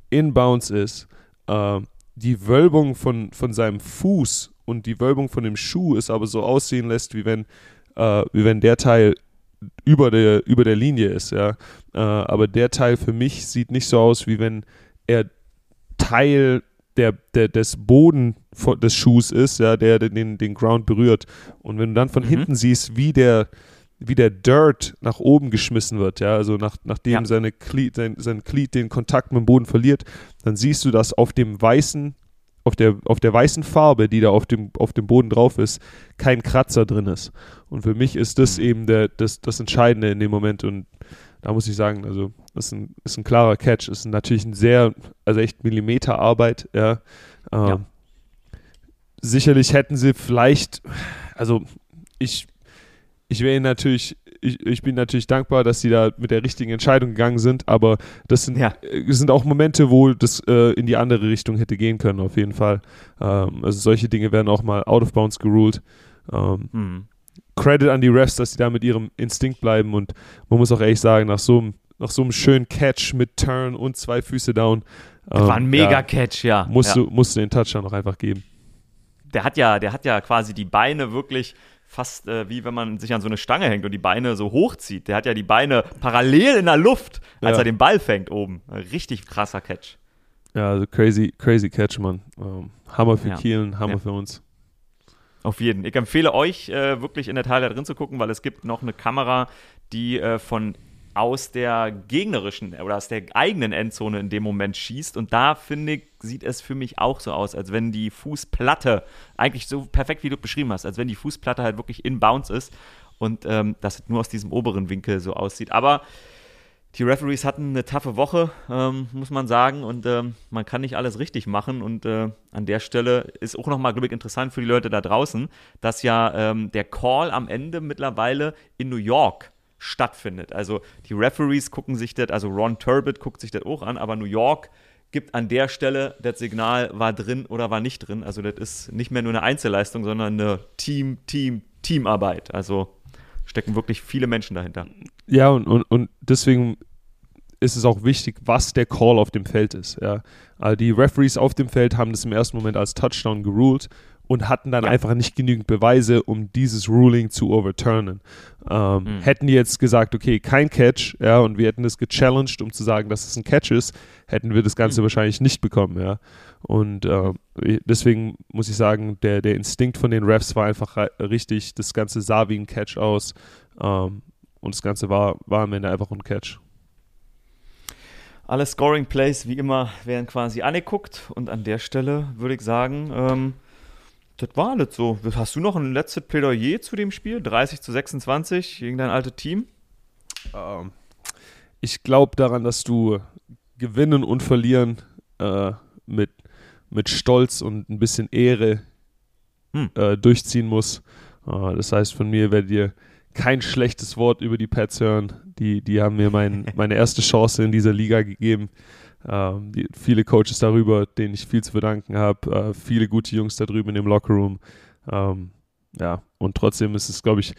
in Bounce ist. Äh, die Wölbung von, von seinem Fuß und die Wölbung von dem Schuh ist aber so aussehen lässt, wie wenn, äh, wie wenn der Teil über der, über der Linie ist, ja. Äh, aber der Teil für mich sieht nicht so aus, wie wenn er Teil der, der, des Boden des Schuhs ist, ja, der den, den Ground berührt. Und wenn du dann von mhm. hinten siehst, wie der, wie der Dirt nach oben geschmissen wird, ja, also nach, nachdem ja. seine Glied, sein, sein Glied den Kontakt mit dem Boden verliert, dann siehst du, dass auf dem weißen, auf der, auf der weißen Farbe, die da auf dem, auf dem Boden drauf ist, kein Kratzer drin ist. Und für mich ist das mhm. eben der, das, das Entscheidende in dem Moment. Und da muss ich sagen, also das ist ein, ist ein klarer Catch. Ist natürlich ein sehr, also echt Millimeterarbeit, ja. Ähm, ja. Sicherlich hätten sie vielleicht, also ich, ich wäre natürlich, ich, ich bin natürlich dankbar, dass sie da mit der richtigen Entscheidung gegangen sind, aber das sind, ja. Äh, sind auch Momente, wo das äh, in die andere Richtung hätte gehen können, auf jeden Fall. Ähm, also solche Dinge werden auch mal out of bounds geruled. Ähm, hm. Credit an die Refs, dass sie da mit ihrem Instinkt bleiben und man muss auch ehrlich sagen, nach so einem, nach so einem schönen Catch mit Turn und zwei Füße down. Ähm, war ein ähm, mega ja, Catch, ja. Musst, ja. Du, musst du den Touchdown noch einfach geben. Der hat ja, der hat ja quasi die Beine wirklich fast äh, wie wenn man sich an so eine Stange hängt und die Beine so hochzieht. Der hat ja die Beine parallel in der Luft, als ja. er den Ball fängt oben. Richtig krasser Catch. Ja, also crazy, crazy Catch, Mann. Um, Hammer für ja. Kielen, Hammer für uns. Auf jeden. Ich empfehle euch äh, wirklich in der Teil da drin zu gucken, weil es gibt noch eine Kamera, die äh, von aus der gegnerischen oder aus der eigenen Endzone in dem Moment schießt. Und da finde ich, sieht es für mich auch so aus, als wenn die Fußplatte, eigentlich so perfekt wie du beschrieben hast, als wenn die Fußplatte halt wirklich in Bounce ist und ähm, das nur aus diesem oberen Winkel so aussieht. Aber die Referees hatten eine taffe Woche, ähm, muss man sagen, und ähm, man kann nicht alles richtig machen. Und äh, an der Stelle ist auch nochmal, glaube ich, interessant für die Leute da draußen, dass ja ähm, der Call am Ende mittlerweile in New York stattfindet. Also die Referees gucken sich das, also Ron Turbot guckt sich das auch an, aber New York gibt an der Stelle das Signal, war drin oder war nicht drin. Also das ist nicht mehr nur eine Einzelleistung, sondern eine Team, Team, Teamarbeit. Also stecken wirklich viele Menschen dahinter. Ja, und, und, und deswegen ist es auch wichtig, was der Call auf dem Feld ist. Ja. Also die Referees auf dem Feld haben das im ersten Moment als Touchdown geruled und hatten dann ja. einfach nicht genügend Beweise, um dieses Ruling zu overturnen. Ähm, mhm. Hätten die jetzt gesagt, okay, kein Catch, ja, und wir hätten das gechallenged, um zu sagen, dass es ein Catch ist, hätten wir das Ganze mhm. wahrscheinlich nicht bekommen, ja. Und äh, deswegen muss ich sagen, der, der Instinkt von den Refs war einfach richtig, das Ganze sah wie ein Catch aus. Ähm, und das Ganze war, war am Ende einfach ein Catch. Alle Scoring Plays, wie immer, werden quasi angeguckt. Und an der Stelle würde ich sagen, ähm, das war alles so. Hast du noch ein letztes Plädoyer zu dem Spiel? 30 zu 26 gegen dein altes Team? Ähm, ich glaube daran, dass du gewinnen und verlieren äh, mit, mit Stolz und ein bisschen Ehre hm. äh, durchziehen muss. Äh, das heißt, von mir werdet ihr kein schlechtes Wort über die Pets hören. Die, die haben mir mein, (laughs) meine erste Chance in dieser Liga gegeben. Ähm, die, viele Coaches darüber, denen ich viel zu verdanken habe. Äh, viele gute Jungs da drüben in dem Lockerroom. Ähm, ja, und trotzdem ist es, glaube ich,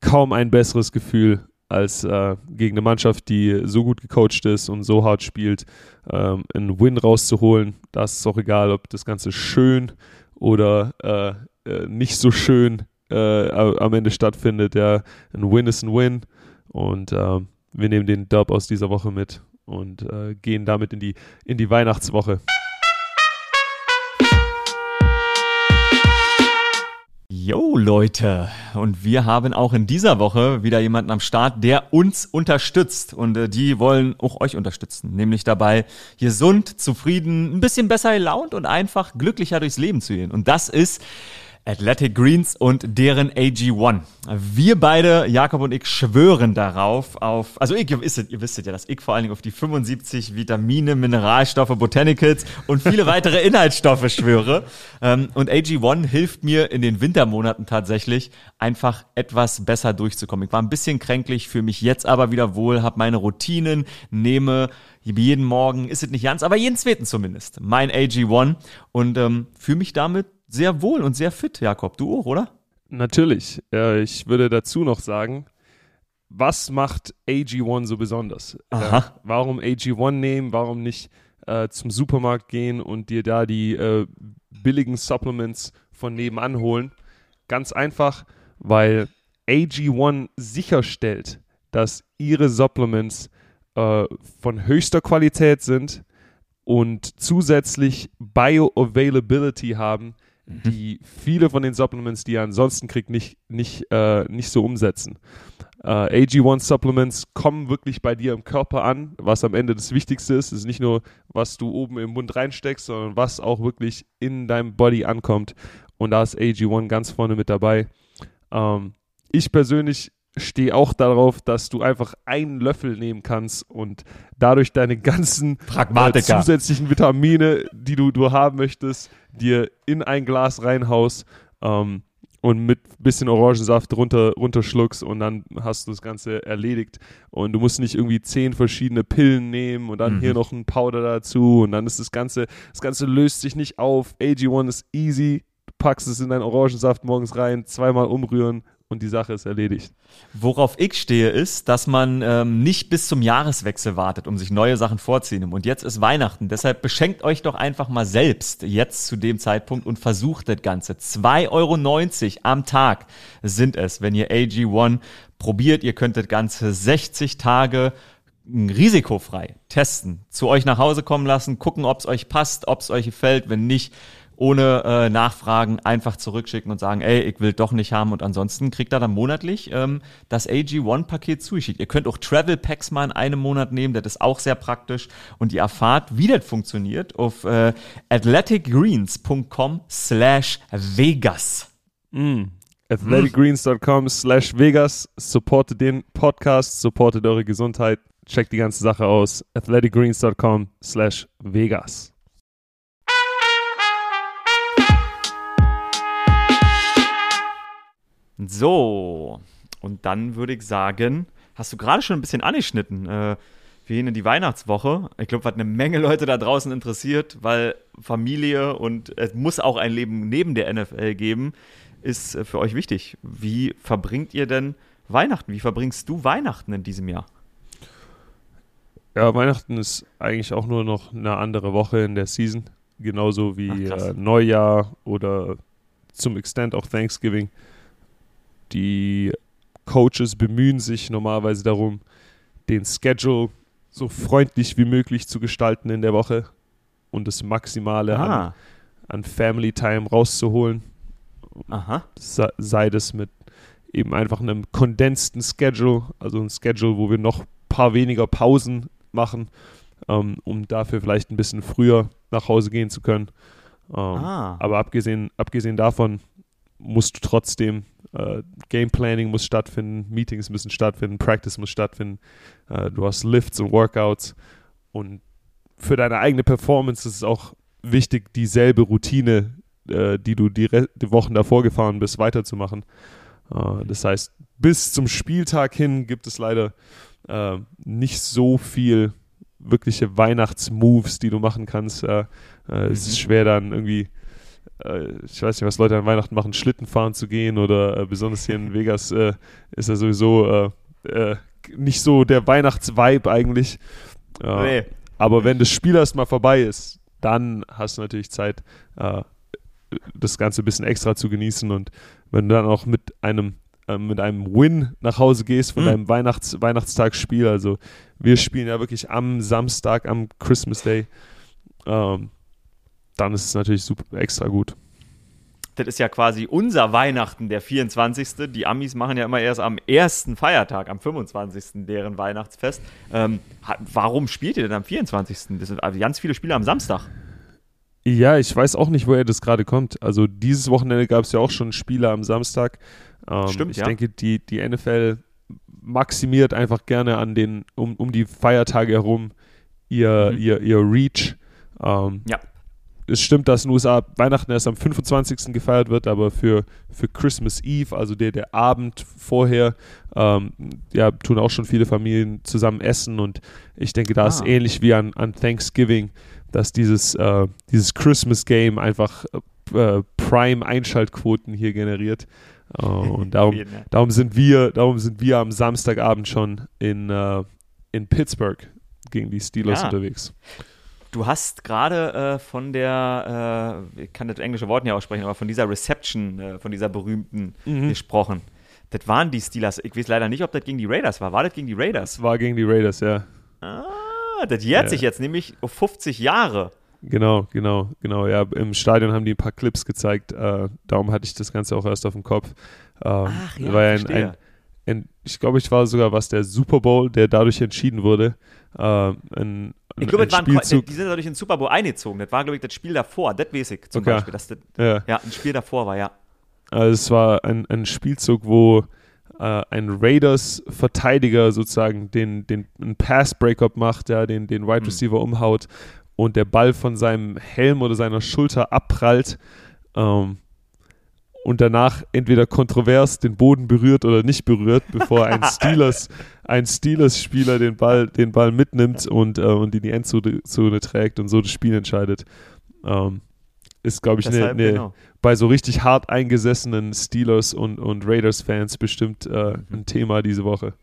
kaum ein besseres Gefühl, als äh, gegen eine Mannschaft, die so gut gecoacht ist und so hart spielt, ähm, einen Win rauszuholen. Da ist es auch egal, ob das Ganze schön oder äh, äh, nicht so schön äh, am Ende stattfindet. Ja, ein Win ist ein Win und äh, wir nehmen den Dub aus dieser Woche mit und äh, gehen damit in die, in die Weihnachtswoche. Yo Leute, und wir haben auch in dieser Woche wieder jemanden am Start, der uns unterstützt und äh, die wollen auch euch unterstützen, nämlich dabei gesund, zufrieden, ein bisschen besser gelaunt und einfach glücklicher durchs Leben zu gehen. Und das ist Athletic Greens und deren AG1. Wir beide, Jakob und ich, schwören darauf, auf, also ich, ihr wisst, ihr wisst ja, dass ich vor allen Dingen auf die 75 Vitamine, Mineralstoffe, Botanicals und viele (laughs) weitere Inhaltsstoffe schwöre. Ähm, und AG1 hilft mir in den Wintermonaten tatsächlich einfach etwas besser durchzukommen. Ich war ein bisschen kränklich, fühle mich jetzt aber wieder wohl, habe meine Routinen, nehme jeden Morgen, ist es nicht ganz, aber jeden zweiten zumindest, mein AG1 und ähm, fühle mich damit sehr wohl und sehr fit, Jakob. Du auch, oder? Natürlich. Äh, ich würde dazu noch sagen, was macht AG1 so besonders? Äh, warum AG1 nehmen? Warum nicht äh, zum Supermarkt gehen und dir da die äh, billigen Supplements von nebenan holen? Ganz einfach, weil AG1 sicherstellt, dass ihre Supplements äh, von höchster Qualität sind und zusätzlich Bioavailability haben. Die viele von den Supplements, die ihr ansonsten kriegt, nicht, nicht, äh, nicht so umsetzen. Äh, AG1 Supplements kommen wirklich bei dir im Körper an, was am Ende das Wichtigste ist. Es ist nicht nur, was du oben im Mund reinsteckst, sondern was auch wirklich in deinem Body ankommt. Und da ist AG1 ganz vorne mit dabei. Ähm, ich persönlich stehe auch darauf, dass du einfach einen Löffel nehmen kannst und dadurch deine ganzen äh, zusätzlichen Vitamine, die du, du haben möchtest, dir in ein Glas reinhaust ähm, und mit bisschen Orangensaft runter, runterschluckst und dann hast du das Ganze erledigt. Und du musst nicht irgendwie zehn verschiedene Pillen nehmen und dann mhm. hier noch ein Powder dazu und dann ist das Ganze, das Ganze löst sich nicht auf. AG1 ist easy, packst es in deinen Orangensaft morgens rein, zweimal umrühren, und die Sache ist erledigt. Worauf ich stehe, ist, dass man ähm, nicht bis zum Jahreswechsel wartet, um sich neue Sachen vorzunehmen. Und jetzt ist Weihnachten. Deshalb beschenkt euch doch einfach mal selbst jetzt zu dem Zeitpunkt und versucht das Ganze. 2,90 Euro am Tag sind es, wenn ihr AG1 probiert. Ihr könnt das Ganze 60 Tage risikofrei testen, zu euch nach Hause kommen lassen, gucken, ob es euch passt, ob es euch gefällt. Wenn nicht, ohne äh, Nachfragen einfach zurückschicken und sagen, ey, ich will doch nicht haben und ansonsten kriegt er dann monatlich ähm, das AG1-Paket zugeschickt. Ihr könnt auch Travel Packs mal in einem Monat nehmen, das ist auch sehr praktisch und ihr erfahrt, wie das funktioniert auf äh, athleticgreens.com slash Vegas. Mm. athleticgreens.com slash Vegas supportet den Podcast, supportet eure Gesundheit, checkt die ganze Sache aus. athleticgreens.com slash Vegas. So, und dann würde ich sagen, hast du gerade schon ein bisschen angeschnitten. Äh, wir gehen in die Weihnachtswoche. Ich glaube, was eine Menge Leute da draußen interessiert, weil Familie und es muss auch ein Leben neben der NFL geben, ist äh, für euch wichtig. Wie verbringt ihr denn Weihnachten? Wie verbringst du Weihnachten in diesem Jahr? Ja, Weihnachten ist eigentlich auch nur noch eine andere Woche in der Season. Genauso wie Ach, äh, Neujahr oder zum Extent auch Thanksgiving. Die Coaches bemühen sich normalerweise darum, den Schedule so freundlich wie möglich zu gestalten in der Woche und das Maximale an, an, Family Time rauszuholen. Aha. Sei, das mit eben einfach einem kondensten Schedule, also ein Schedule, wo wir noch ein paar weniger Pausen machen, ähm, um dafür vielleicht ein bisschen früher nach Hause gehen zu können. Ähm, ah. Aber abgesehen, abgesehen davon musst du trotzdem äh, Game Planning muss stattfinden, Meetings müssen stattfinden, Practice muss stattfinden. Äh, du hast Lifts und Workouts und für deine eigene Performance ist es auch wichtig, dieselbe Routine, äh, die du die, die Wochen davor gefahren bist, weiterzumachen. Äh, das heißt, bis zum Spieltag hin gibt es leider äh, nicht so viel wirkliche Weihnachtsmoves, die du machen kannst. Mhm. Es ist mhm. schwer dann irgendwie, ich weiß nicht, was Leute an Weihnachten machen, Schlitten fahren zu gehen oder äh, besonders hier in (laughs) Vegas ist ja sowieso nicht so der Weihnachtsvibe eigentlich. Nee. Aber wenn das Spiel erstmal vorbei ist, dann hast du natürlich Zeit, das Ganze ein bisschen extra zu genießen und wenn du dann auch mit einem ähm, mit einem Win nach Hause gehst von mhm. deinem Weihnachts Weihnachtstagsspiel. Also wir spielen ja wirklich am Samstag, am Christmas Day. Ähm, dann ist es natürlich super extra gut. Das ist ja quasi unser Weihnachten, der 24. Die Amis machen ja immer erst am ersten Feiertag, am 25. deren Weihnachtsfest. Ähm, warum spielt ihr denn am 24.? Das sind also ganz viele Spiele am Samstag. Ja, ich weiß auch nicht, woher das gerade kommt. Also dieses Wochenende gab es ja auch schon Spiele am Samstag. Ähm, Stimmt, ich ja. denke, die, die NFL maximiert einfach gerne an den, um, um die Feiertage herum ihr, mhm. ihr, ihr Reach. Ähm, ja. Es stimmt, dass in den USA Weihnachten erst am 25. gefeiert wird, aber für, für Christmas Eve, also der, der Abend vorher, ähm, ja, tun auch schon viele Familien zusammen essen und ich denke, da ah. ist ähnlich wie an, an Thanksgiving, dass dieses, äh, dieses Christmas Game einfach äh, Prime-Einschaltquoten hier generiert. Uh, (laughs) und darum, darum, sind wir, darum sind wir am Samstagabend schon in, uh, in Pittsburgh gegen die Steelers ja. unterwegs. Du hast gerade äh, von der, äh, ich kann das englische Wort nicht aussprechen, aber von dieser Reception, äh, von dieser berühmten mhm. gesprochen. Das waren die Steelers. Ich weiß leider nicht, ob das gegen die Raiders war. War das gegen die Raiders? Das war gegen die Raiders, ja. Ah, das jährt ja. sich jetzt nämlich auf 50 Jahre. Genau, genau, genau. Ja, im Stadion haben die ein paar Clips gezeigt. Äh, darum hatte ich das Ganze auch erst auf dem Kopf. Ähm, Ach, ja, war ein, ein, ein, ich glaube, ich war sogar was der Super Bowl, der dadurch entschieden wurde. Äh, ein, ich glaube, die sind dadurch in den Super Bowl eingezogen. Das war, glaube ich, das Spiel davor. Das weiß ich zum okay. Beispiel. Dass das, ja. ja, ein Spiel davor war, ja. Also es war ein, ein Spielzug, wo äh, ein Raiders-Verteidiger sozusagen den, den einen Pass-Breakup macht, ja, den, den Wide hm. Receiver mhm. umhaut und der Ball von seinem Helm oder seiner Schulter abprallt ähm, und danach entweder kontrovers den Boden berührt oder nicht berührt, bevor ein (laughs) Steelers, ein Steelers-Spieler den Ball, den Ball mitnimmt und, äh, und in die Endzone trägt und so das Spiel entscheidet. Ähm, ist, glaube ich, ne, ne, genau. bei so richtig hart eingesessenen Steelers und, und Raiders-Fans bestimmt äh, mhm. ein Thema diese Woche.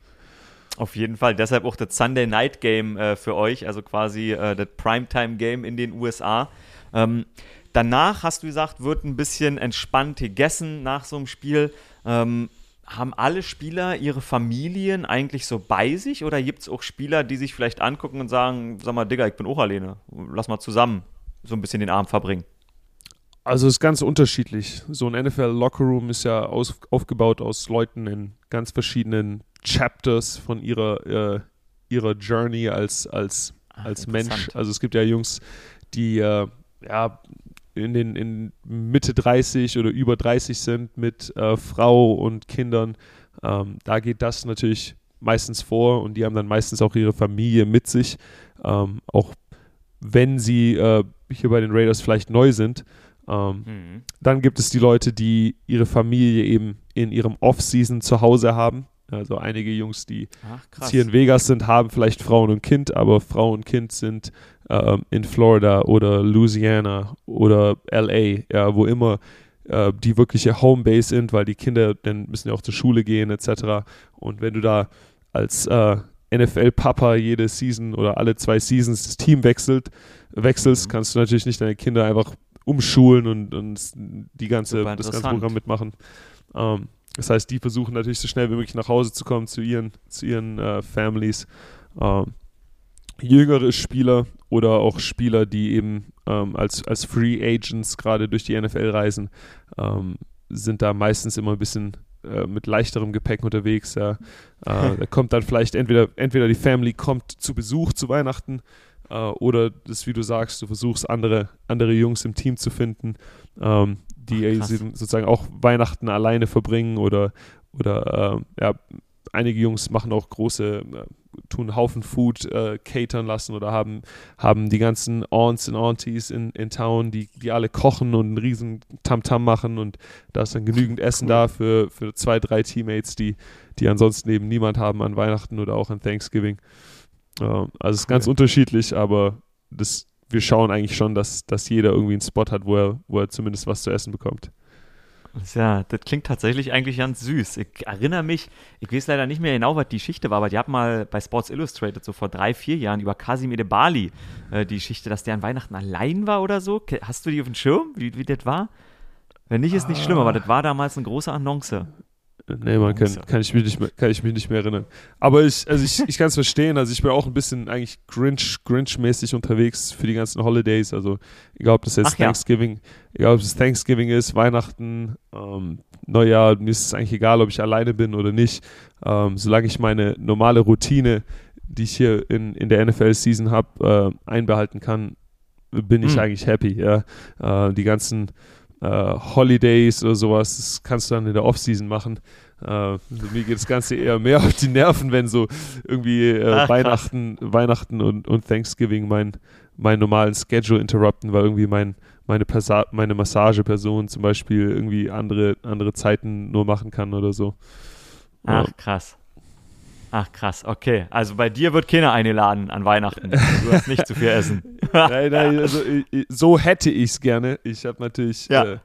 Auf jeden Fall. Deshalb auch das Sunday Night Game äh, für euch, also quasi äh, das Primetime Game in den USA. Ähm, danach, hast du gesagt, wird ein bisschen entspannt gegessen nach so einem Spiel. Ähm, haben alle Spieler ihre Familien eigentlich so bei sich oder gibt es auch Spieler, die sich vielleicht angucken und sagen, sag mal, Digga, ich bin auch alleine, lass mal zusammen so ein bisschen den Abend verbringen? Also es ist ganz unterschiedlich. So ein NFL Lockerroom ist ja aus, aufgebaut aus Leuten in ganz verschiedenen Chapters von ihrer, äh, ihrer Journey als, als, Ach, als Mensch. Also es gibt ja Jungs, die äh, ja in den in Mitte 30 oder über 30 sind mit äh, Frau und Kindern. Ähm, da geht das natürlich meistens vor und die haben dann meistens auch ihre Familie mit sich, ähm, auch wenn sie äh, hier bei den Raiders vielleicht neu sind. Ähm, mhm. Dann gibt es die Leute, die ihre Familie eben in ihrem Off-Season zu Hause haben. Also einige Jungs, die Ach, hier in Vegas sind, haben vielleicht Frauen und Kind, aber Frau und Kind sind ähm, in Florida oder Louisiana oder LA, ja, wo immer äh, die wirkliche Homebase sind, weil die Kinder dann müssen ja auch zur Schule gehen etc. Und wenn du da als äh, NFL-Papa jede Season oder alle zwei Seasons das Team wechselt, wechselst, mhm. kannst du natürlich nicht deine Kinder einfach umschulen und, und die ganze, das ganze Programm mitmachen. Ähm, das heißt, die versuchen natürlich so schnell wie möglich nach Hause zu kommen zu ihren, zu ihren äh, Families. Ähm, jüngere Spieler oder auch Spieler, die eben ähm, als, als Free Agents gerade durch die NFL reisen, ähm, sind da meistens immer ein bisschen äh, mit leichterem Gepäck unterwegs. Ja. Äh, (laughs) da kommt dann vielleicht entweder, entweder die Family kommt zu Besuch zu Weihnachten äh, oder das, wie du sagst, du versuchst andere, andere Jungs im Team zu finden, ähm, die Ach, sozusagen auch Weihnachten alleine verbringen oder, oder äh, ja, einige Jungs machen auch große, äh, tun Haufen Food äh, catern lassen oder haben, haben die ganzen Aunts und Aunties in, in Town, die, die alle kochen und einen riesen Tamtam -Tam machen und da ist dann genügend Essen cool. da für, für zwei, drei Teammates, die, die ansonsten eben niemand haben an Weihnachten oder auch an Thanksgiving. Äh, also es ist cool. ganz unterschiedlich, aber das, wir schauen eigentlich schon, dass, dass jeder irgendwie einen Spot hat, wo er, wo er zumindest was zu essen bekommt. Ja, das klingt tatsächlich eigentlich ganz süß. Ich erinnere mich, ich weiß leider nicht mehr genau, was die Geschichte war, aber die hat mal bei Sports Illustrated so vor drei, vier Jahren über Kasim Bali äh, die Geschichte, dass der an Weihnachten allein war oder so. Hast du die auf dem Schirm, wie, wie das war? Wenn nicht, ist nicht schlimm, aber das war damals eine große Annonce. Nee, man kann, kann, ich mich nicht mehr, kann ich mich nicht mehr erinnern. Aber ich, also ich, ich kann es (laughs) verstehen. Also ich bin auch ein bisschen eigentlich Grinch, Grinch-mäßig unterwegs für die ganzen Holidays. Also egal ob das jetzt Ach, Thanksgiving, ja. egal ob es Thanksgiving ist, Weihnachten, ähm, Neujahr, mir ist es eigentlich egal, ob ich alleine bin oder nicht. Ähm, solange ich meine normale Routine, die ich hier in, in der NFL-Season habe, äh, einbehalten kann, bin ich hm. eigentlich happy. Ja? Äh, die ganzen Holidays oder sowas, das kannst du dann in der Offseason machen. Äh, also mir geht das Ganze eher (laughs) mehr auf die Nerven, wenn so irgendwie äh, Ach, Weihnachten, Weihnachten und, und Thanksgiving mein, meinen normalen Schedule interrupten, weil irgendwie mein, meine, Passa meine Massageperson zum Beispiel irgendwie andere, andere Zeiten nur machen kann oder so. Ach, krass. Ach krass, okay. Also bei dir wird keiner eingeladen an Weihnachten. Du hast nicht zu viel Essen. (laughs) nein, nein, also so hätte ich es gerne. Ich habe natürlich, ja. äh,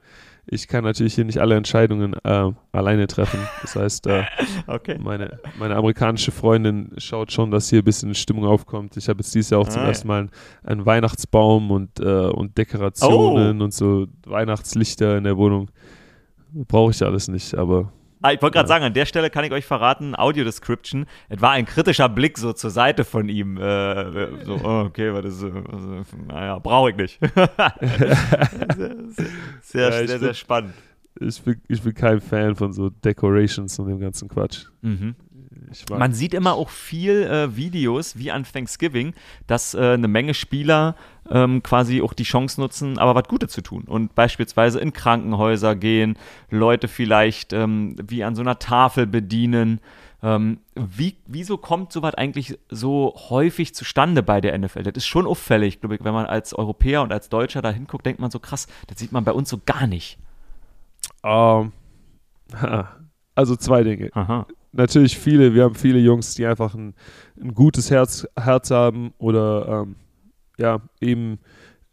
ich kann natürlich hier nicht alle Entscheidungen äh, alleine treffen. Das heißt, äh, (laughs) okay. meine, meine amerikanische Freundin schaut schon, dass hier ein bisschen Stimmung aufkommt. Ich habe jetzt dieses Jahr auch zum ah, ersten Mal einen, einen, Weihnachtsbaum und, äh, und Dekorationen oh. und so Weihnachtslichter in der Wohnung. Brauche ich alles nicht, aber Ah, ich wollte gerade sagen, an der Stelle kann ich euch verraten, Audio-Description, es war ein kritischer Blick so zur Seite von ihm. Äh, so, oh, okay, was ist, ist, naja, brauche ich nicht. (laughs) sehr, sehr, sehr, sehr spannend. Ich bin, ich bin kein Fan von so Decorations und dem ganzen Quatsch. Mhm. Man sieht immer auch viel äh, Videos wie an Thanksgiving, dass äh, eine Menge Spieler ähm, quasi auch die Chance nutzen, aber was Gutes zu tun und beispielsweise in Krankenhäuser gehen, Leute vielleicht ähm, wie an so einer Tafel bedienen. Ähm, wie, wieso kommt sowas eigentlich so häufig zustande bei der NFL? Das ist schon auffällig, glaube ich, wenn man als Europäer und als Deutscher da hinguckt, denkt man so krass, das sieht man bei uns so gar nicht. Um, (laughs) also zwei Dinge. Aha natürlich viele, wir haben viele Jungs, die einfach ein, ein gutes Herz, Herz haben oder ähm, ja, eben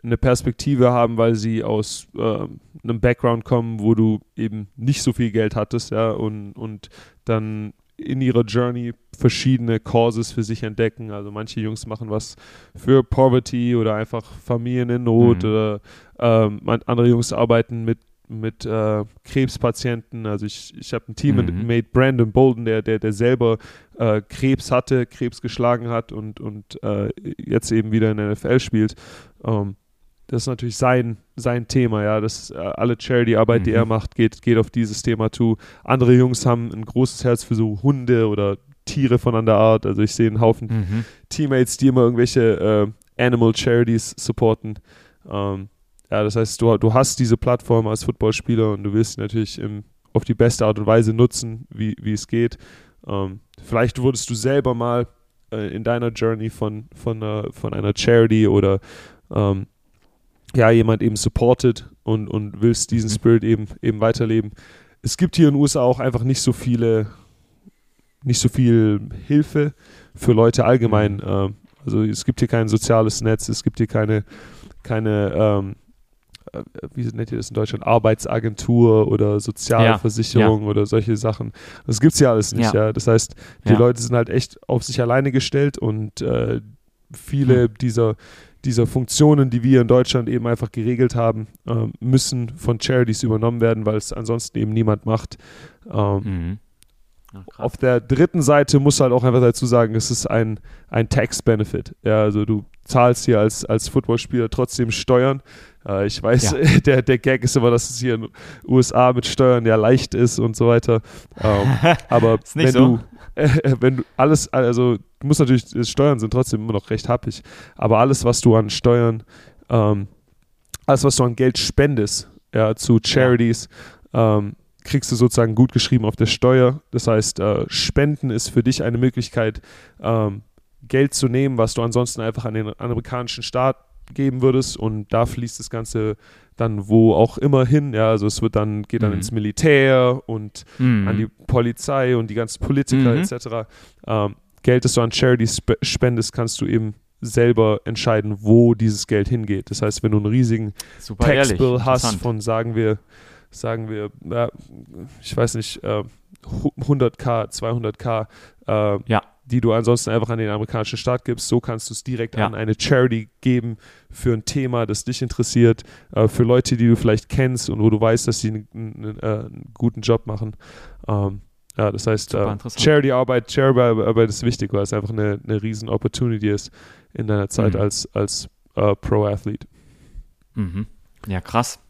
eine Perspektive haben, weil sie aus äh, einem Background kommen, wo du eben nicht so viel Geld hattest, ja, und, und dann in ihrer Journey verschiedene Causes für sich entdecken. Also manche Jungs machen was für Poverty oder einfach Familien in Not mhm. oder ähm, andere Jungs arbeiten mit mit äh, Krebspatienten. Also ich, ich habe ein Team mhm. mit Brandon Bolden, der, der, der selber äh, Krebs hatte, Krebs geschlagen hat und, und äh, jetzt eben wieder in der NFL spielt. Ähm, das ist natürlich sein, sein Thema, ja. Das, äh, alle Charity-Arbeit, mhm. die er mhm. macht, geht, geht auf dieses Thema zu. Andere Jungs haben ein großes Herz für so Hunde oder Tiere von anderer Art. Also ich sehe einen Haufen mhm. Teammates, die immer irgendwelche äh, Animal Charities supporten. Ähm, ja, das heißt, du, du hast diese Plattform als Footballspieler und du willst sie natürlich im, auf die beste Art und Weise nutzen, wie, wie es geht. Ähm, vielleicht wurdest du selber mal äh, in deiner Journey von, von, einer, von einer Charity oder ähm, ja, jemand eben supported und, und willst diesen mhm. Spirit eben, eben weiterleben. Es gibt hier in den USA auch einfach nicht so viele, nicht so viel Hilfe für Leute allgemein. Mhm. Ähm, also es gibt hier kein soziales Netz, es gibt hier keine, keine ähm, äh, wie nennt ihr das in Deutschland, Arbeitsagentur oder Sozialversicherung ja, oder solche Sachen. Das gibt es ja alles nicht, ja. ja. Das heißt, die Leute sind halt echt auf sich alleine gestellt und äh, viele hm. dieser, dieser Funktionen, die wir in Deutschland eben einfach geregelt haben, äh, müssen von Charities übernommen werden, weil es ansonsten eben niemand macht. Ähm, mhm. Ach, auf der dritten Seite muss halt auch einfach dazu sagen, es ist ein, ein Tax-Benefit. Ja, also du zahlst hier als, als Footballspieler trotzdem Steuern. Äh, ich weiß, ja. (laughs) der, der Gag ist immer, dass es hier in den USA mit Steuern ja leicht ist und so weiter. Ähm, (laughs) aber wenn so. du, äh, (laughs) wenn du alles, also du musst natürlich, Steuern sind trotzdem immer noch recht happig, aber alles, was du an Steuern, ähm, alles, was du an Geld spendest, ja, zu Charities, ja. ähm, kriegst du sozusagen gut geschrieben auf der Steuer. Das heißt, äh, Spenden ist für dich eine Möglichkeit, ähm, Geld zu nehmen, was du ansonsten einfach an den amerikanischen Staat geben würdest und da fließt das Ganze dann wo auch immer hin. Ja, also es wird dann, geht dann Mhm. ins Militär und Mhm. an die Polizei und die ganzen Politiker Mhm. etc. Ähm, Geld, das du an Charities spe spendest, kannst du eben selber entscheiden, wo dieses Geld hingeht. Das heißt, wenn du einen riesigen Super. Tax-Bill hast von, sagen wir, sagen wir, ja, ich weiß nicht, äh, 100k, 200k, äh, Ja. die du ansonsten einfach an den amerikanischen Staat gibst, so kannst du es direkt Ja. an eine Charity geben für ein Thema, das dich interessiert, äh, für Leute, die du vielleicht kennst und wo du weißt, dass sie einen, einen, äh, einen guten Job machen. Ähm, ja, das heißt, äh. Charity-Arbeit, Charity-Arbeit ist wichtig, weil es einfach eine, eine riesen Opportunity ist in deiner Zeit Mhm. als, als äh, Pro-Athlet. Mhm. Ja, krass.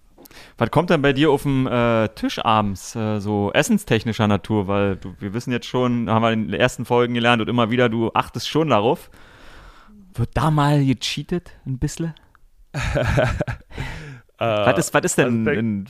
Was kommt denn bei dir auf dem äh, Tisch abends, äh, so essenstechnischer Natur? Weil du, wir wissen jetzt schon, haben wir in den ersten Folgen gelernt und immer wieder, du achtest schon darauf. Wird da mal gecheatet, ein bisschen? (laughs) was, ist, was ist denn also in,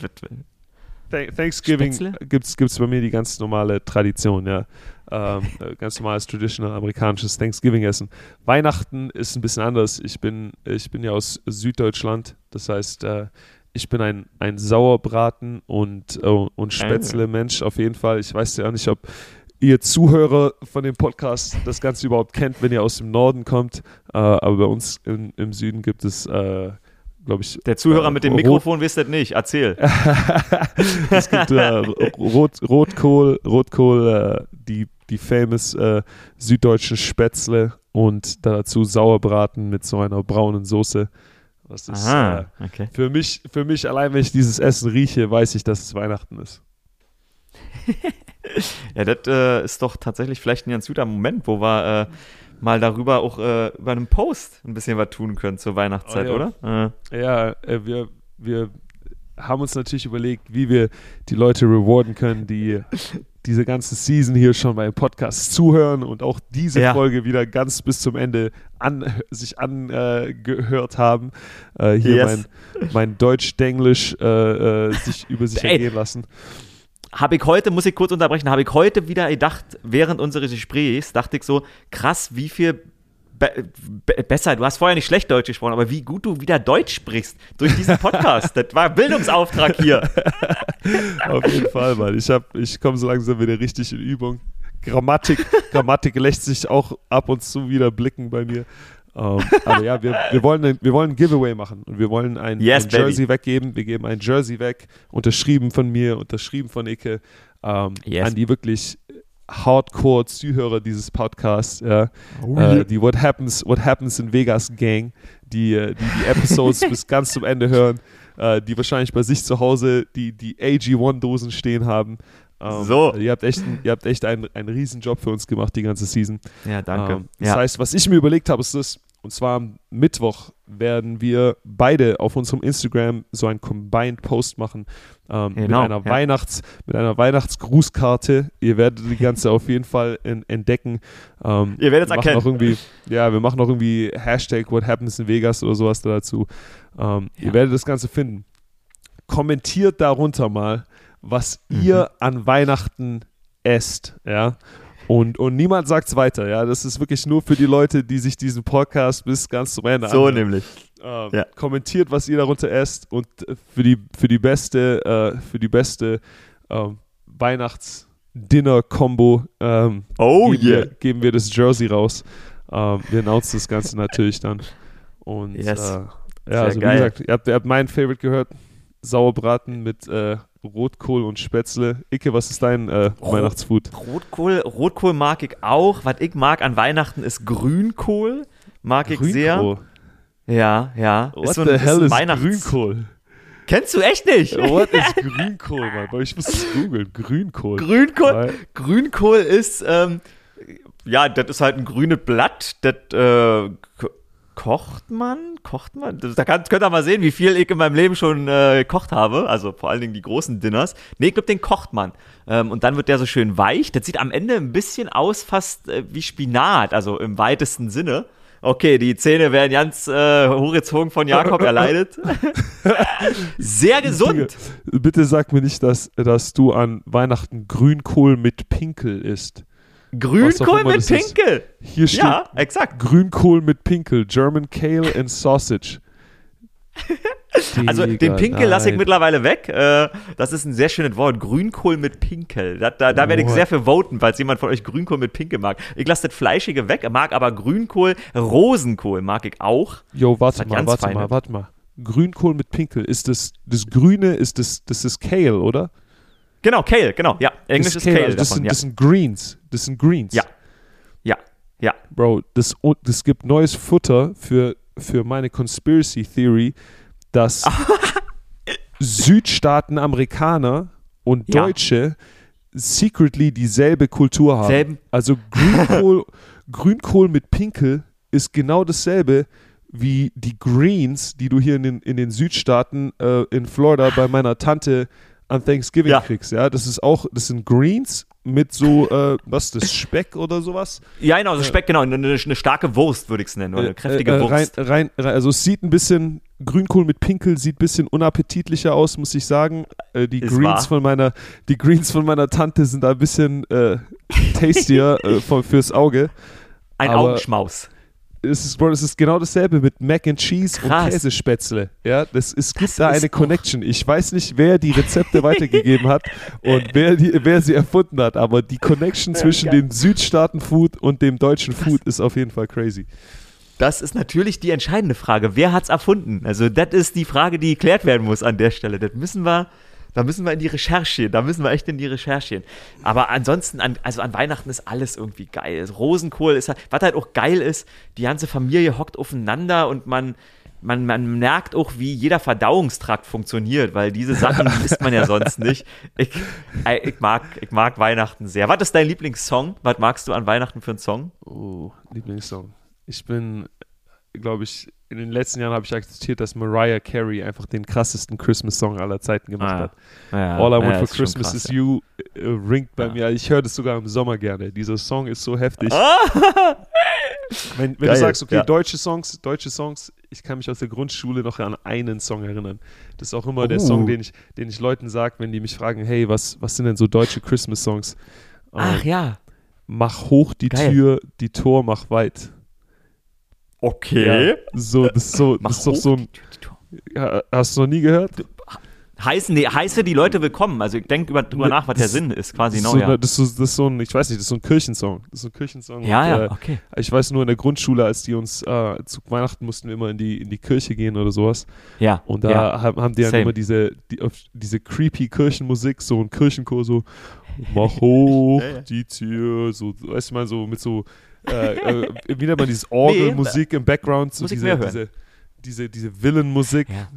Thank- Thanksgiving gibt es bei mir die ganz normale Tradition, ja. Ähm, (laughs) äh, ganz normales traditional amerikanisches Thanksgiving-Essen. Weihnachten ist ein bisschen anders. Ich bin, ich bin ja aus Süddeutschland, das heißt, äh, ich bin ein, ein Sauerbraten und, äh, und Spätzle-Mensch auf jeden Fall. Ich weiß ja nicht, ob ihr Zuhörer von dem Podcast das Ganze überhaupt kennt, wenn ihr aus dem Norden kommt. Äh, aber bei uns im, im Süden gibt es, äh, glaube ich, Der Zuhörer äh, mit dem Mikrofon wisst das nicht. Erzähl. (laughs) es gibt äh, Rot, Rotkohl, Rotkohl, äh, die, die famous süddeutschen Spätzle und dazu Sauerbraten mit so einer braunen Soße. Das ist äh, Aha, okay. für mich, für mich allein, wenn ich dieses Essen rieche, weiß ich, dass es Weihnachten ist. (laughs) Ja, das äh, ist doch tatsächlich vielleicht ein ganz guter Moment, wo wir äh, mal darüber auch äh, über einen Post ein bisschen was tun können zur Weihnachtszeit, Oh ja. oder? Äh, Ja, äh, wir, wir haben uns natürlich überlegt, wie wir die Leute rewarden können, die (laughs) diese ganze Season hier schon beim Podcast zuhören und auch diese Ja. Folge wieder ganz bis zum Ende an, sich angehört haben. Äh, hier Yes. mein, mein Deutsch-Denglisch äh, äh, sich über sich (laughs) Ey. ergehen lassen. habe ich heute, muss ich kurz unterbrechen, habe ich heute wieder gedacht, während unseres Gesprächs, dachte ich so, krass, wie viel be be besser, du hast vorher nicht schlecht Deutsch gesprochen, aber wie gut du wieder Deutsch sprichst durch diesen Podcast. das war Bildungsauftrag hier. (laughs) Auf jeden Fall, Mann. Ich, hab- ich komme so langsam wieder richtig in Übung. Grammatik, Grammatik lässt sich auch ab und zu wieder blicken bei mir. Ähm, aber ja, wir, wir, wollen ein, wir wollen ein Giveaway machen und wir wollen ein, Yes, ein baby. Jersey weggeben. Wir geben ein Jersey weg, unterschrieben von mir, unterschrieben von Ike, ähm, Yes. an die wirklich Hardcore-Zuhörer dieses Podcasts, ja, Oh, äh, die What Happens, What Happens in Vegas Gang, die äh, die, die Episodes (laughs) bis ganz zum Ende hören, äh, die wahrscheinlich bei sich zu Hause die, die AG1-Dosen stehen haben. Ähm, So. Ihr habt echt, ihr habt echt einen, einen riesen Job für uns gemacht, die ganze Season. Ja, danke. Ähm, das ja. heißt, was ich mir überlegt habe, ist das, und zwar am Mittwoch werden wir beide auf unserem Instagram so einen Combined Post machen ähm, mit Genau, einer ja. Weihnachts, mit einer Weihnachtsgrußkarte. Ihr werdet die ganze auf jeden Fall in, entdecken. Ähm, Ihr werdet es erkennen. Auch irgendwie, ja, wir machen auch irgendwie Hashtag What Happens in Vegas oder sowas dazu. Ähm, Ja. Ihr werdet das Ganze finden. Kommentiert darunter mal, was Mhm. ihr an Weihnachten esst, ja. Und, und niemand sagt es weiter, ja. Das ist wirklich nur für die Leute, die sich diesen Podcast bis ganz zum Ende so anhören. nämlich. Ähm, Ja. Kommentiert, was ihr darunter esst und äh, für die, für die beste, äh, für die beste ähm, Weihnachts-Dinner-Kombo ähm, Oh geben, yeah. wir, geben wir das Jersey raus. Ähm, wir announcen das Ganze natürlich dann. Und Yes. äh, ja, Sehr also geil. wie gesagt, ihr habt, ihr habt mein Favorite gehört. Sauerbraten mit äh, Rotkohl und Spätzle. Icke, was ist dein äh, Rot- Weihnachtsfood? Rotkohl, Rotkohl mag ich auch. Was ich mag an Weihnachten ist Grünkohl. Mag ich sehr. Grünkohl. Ja, ja. What so the ein, hell ein is Weihnachts- Grünkohl? Kennst du echt nicht? What is (laughs) Grünkohl, Mann? Ich muss es googeln. Grünkohl. Grünkohl, Weil- Grünkohl ist, ähm, ja, das ist halt ein grünes Blatt. Das äh, kocht man, kocht man. Da kann, könnt ihr mal sehen, wie viel ich in meinem Leben schon äh, gekocht habe. Also vor allen Dingen die großen Dinners. Nee, ich glaube, den kocht man. Ähm, und dann wird der so schön weich. Das sieht am Ende ein bisschen aus, fast äh, wie Spinat, also im weitesten Sinne. Okay, die Zähne werden ganz äh, hochgezogen von Jakob erleidet. (laughs) Sehr gesund. Bitte sag mir nicht, dass, dass du an Weihnachten Grünkohl mit Pinkel isst. Grünkohl mit Pinkel. Hier steht Ja, exakt. Grünkohl mit Pinkel, German Kale and Sausage. (laughs) Also den Pinkel lasse ich mittlerweile weg. Äh, das ist ein sehr schönes Wort. Grünkohl mit Pinkel. Da, da, da werde ich sehr für voten, falls jemand von euch Grünkohl mit Pinkel mag. Ich lasse das Fleischige weg, mag aber Grünkohl, Rosenkohl mag ich auch. Jo, warte mal, warte feine- mal, warte mal. Grünkohl mit Pinkel, ist das, das Grüne, ist das, das ist Kale, oder? Genau, Kale, genau. Ja, Englisch das ist Kale, also das, davon, sind, ja. das sind Greens. Das sind Greens. Ja. ja, ja. Bro, das, und das gibt neues Futter für, für meine Conspiracy Theory, dass (laughs) Südstaaten-Amerikaner und Ja. Deutsche secretly dieselbe Kultur haben. Selben. Also Grünkohl, (laughs) Grünkohl mit Pinkel ist genau dasselbe wie die Greens, die du hier in den, in den Südstaaten äh, in Florida bei meiner Tante an Thanksgiving Ja. kriegst. Ja, das ist auch, das sind Greens mit so, äh, was das, Speck oder sowas? Ja, genau, so Speck, genau. Eine, eine starke Wurst, würde ich es nennen. Oder eine kräftige Äh, äh, rein, Wurst. rein, rein, also es sieht ein bisschen, Grünkohl mit Pinkel sieht ein bisschen unappetitlicher aus, muss ich sagen. Äh, die, Ist Greens wahr. von meiner, die Greens von meiner Tante sind da ein bisschen äh, tastier (laughs) äh, von, fürs Auge. Ein aber- Augenschmaus. Es ist, Bro, es ist genau dasselbe mit Mac and Cheese Krass. und Käsespätzle. Ja, das, es gibt Das da eine Connection. Ich weiß nicht, wer die Rezepte weitergegeben hat und (laughs) wer, die, wer sie erfunden hat, aber die Connection zwischen geil. dem Südstaaten-Food und dem deutschen Food ist auf jeden Fall crazy. Das ist natürlich die entscheidende Frage. Wer hat's erfunden? Also, das ist die Frage, die geklärt werden muss an der Stelle. Das müssen wir, da müssen wir in die Recherche gehen. Da müssen wir echt in die Recherche gehen. Aber ansonsten, an, also an Weihnachten ist alles irgendwie geil. Rosenkohl ist halt, was halt auch geil ist, die ganze Familie hockt aufeinander und man, man, man merkt auch, wie jeder Verdauungstrakt funktioniert, weil diese Sachen (laughs) isst man ja sonst nicht. Ich, ich, mag, ich mag Weihnachten sehr. Was ist dein Lieblingssong? Was magst du an Weihnachten für einen Song? Oh, Lieblingssong. Ich bin, glaube ich, in den letzten Jahren habe ich akzeptiert, dass Mariah Carey einfach den krassesten Christmas-Song aller Zeiten gemacht Ah, hat. Ja, All I Want ja, for Christmas krass, is. You äh, ringt bei Ja. mir. Ich höre das sogar im Sommer gerne. Dieser Song ist so heftig. (laughs) Wenn, wenn Geil, du sagst, okay, deutsche Songs, deutsche Songs, ich kann mich aus der Grundschule noch an einen Song erinnern. Das ist auch immer der Oh. Song, den ich, den ich Leuten sage, wenn die mich fragen, hey, was, was sind denn so deutsche Christmas-Songs? Ach Ähm, ja. Mach hoch die Geil. Tür, die Tor mach weit. Okay. Ja, so, das ist so, Mach das ist doch so ein, die hast du noch nie gehört? Heißen, nee, heiße die Leute willkommen. Also ich denke über, drüber Ne, nach, was der das- Sinn ist, quasi das, ist neu. so, ja. das, ist so, das ist so ein, ich weiß nicht, das ist so ein Kirchensong. Das ist so ein Kirchensong. ja, und, ja, äh, okay. Ich weiß nur in der Grundschule, als die uns äh, zu Weihnachten mussten wir immer in die, in die Kirche gehen oder sowas. Ja. Und da ja. haben, haben die dann Same. immer diese, die, diese creepy Kirchenmusik, so ein Kirchenchor, so mach hoch (laughs) die Tür, so, weißt du mal, so mit so, äh, äh, wie nennt man dieses Orgelmusik im Background, so diese, diese, diese, diese Villenmusik. Ja.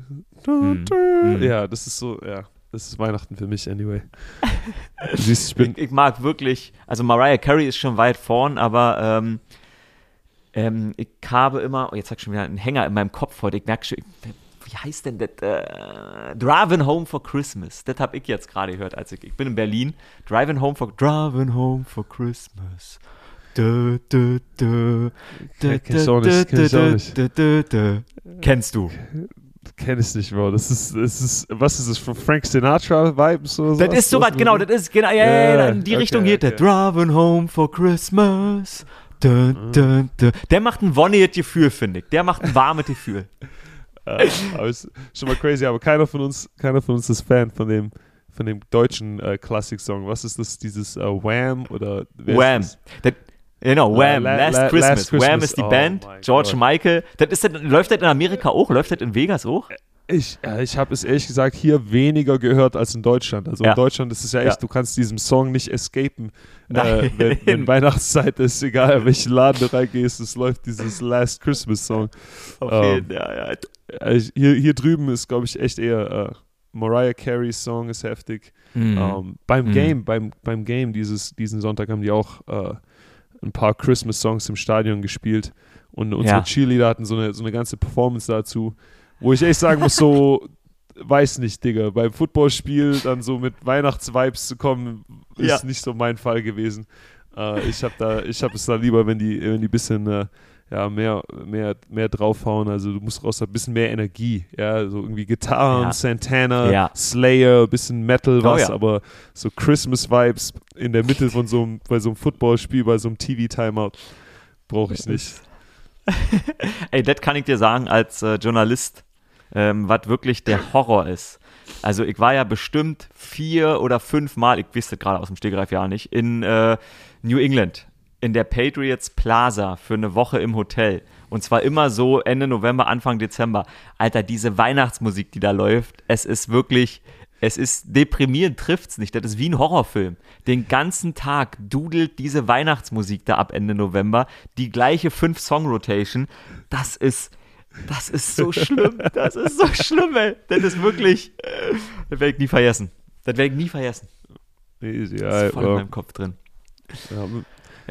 Du, du. Mhm. Ja, das ist so, ja, das ist Weihnachten für mich, anyway. (laughs) Siehst, ich bin, Ich, ich mag wirklich, also Mariah Carey ist schon weit vorn, aber ähm, ähm, ich habe immer, oh, jetzt hab ich schon wieder einen Hänger in meinem Kopf heute, ich merke schon, wie heißt denn das? Äh, Driving Home for Christmas. Das habe ich jetzt gerade gehört, als ich, ich bin in Berlin. Driving Home for, Driving Home for Christmas. Kennst du? kenn ich nicht, Bro. Das ist, das ist, was ist das, von Frank Sinatra Vibes oder so? Das ist sowas, genau, das ist genau, ja, ja, ja, in die okay, Richtung geht der. okay. Driving home for Christmas. Dun, dun, dun. Der macht ein wonniges Gefühl, finde ich. Der macht ein warmes Gefühl. Äh, (laughs) aber ist schon mal crazy, aber keiner von uns, keiner von uns ist Fan von dem, von dem deutschen äh, Klassik-Song. Was ist das, dieses äh, Wham oder Wham. das? Genau, Wham, La- Last, La- Christmas. Last Wham Christmas. ist die Oh Band. George Gott. Michael. Das ist das, läuft das in Amerika auch? Läuft das in Vegas auch? Ich, äh, ich habe es ehrlich gesagt hier weniger gehört als in Deutschland. Also Ja. in Deutschland ist es ja echt, Ja. du kannst diesem Song nicht escapen. Äh, wenn, wenn (laughs) Weihnachtszeit ist, egal in welchen Laden du reingehst, es läuft dieses Last Christmas Song. Auf Ähm, jeden, ja, ja. Äh, hier, hier drüben ist, glaube ich, echt eher äh, Mariah Carey's Song ist heftig. Mhm. Ähm, beim Mhm. Game, beim, beim Game dieses, diesen Sonntag haben die auch äh, ein paar Christmas-Songs im Stadion gespielt und unsere Ja. Cheerleader hatten so eine, so eine ganze Performance dazu, wo ich echt sagen muss, so, (laughs) weiß nicht, Digga, beim Footballspiel dann so mit Weihnachtsvibes zu kommen, ist Ja. nicht so mein Fall gewesen. Äh, ich habe da, ich habe es da lieber, wenn die, wenn die bisschen, äh, ja, mehr, mehr, mehr draufhauen. Also du musst raus, ein bisschen mehr Energie. Ja, so irgendwie Gitarren, Ja. Santana, Ja. Slayer, bisschen Metal, Oh was, ja. aber so Christmas-Vibes in der Mitte von so einem, bei so einem Footballspiel, bei so einem TV-Timeout brauche ich nicht. (laughs) Ey, das kann ich dir sagen als äh, Journalist, ähm, was wirklich der Horror ist. Also ich war ja bestimmt vier oder fünf Mal, ich wüsste gerade aus dem Stegreif ja nicht, in äh, New England, in der Patriots Plaza für eine Woche im Hotel. Und zwar immer so Ende November, Anfang Dezember. Alter, diese Weihnachtsmusik, die da läuft, es ist wirklich, es ist deprimierend, trifft's nicht. Das ist wie ein Horrorfilm. Den ganzen Tag dudelt diese Weihnachtsmusik da ab Ende November. Die gleiche Fünf-Song-Rotation. Das ist, das ist so (laughs) schlimm. Das ist so schlimm, ey. Das ist wirklich, das werde ich nie vergessen. Das werde ich nie vergessen. Easy, Das ist voll in ja, meinem Kopf drin. ja,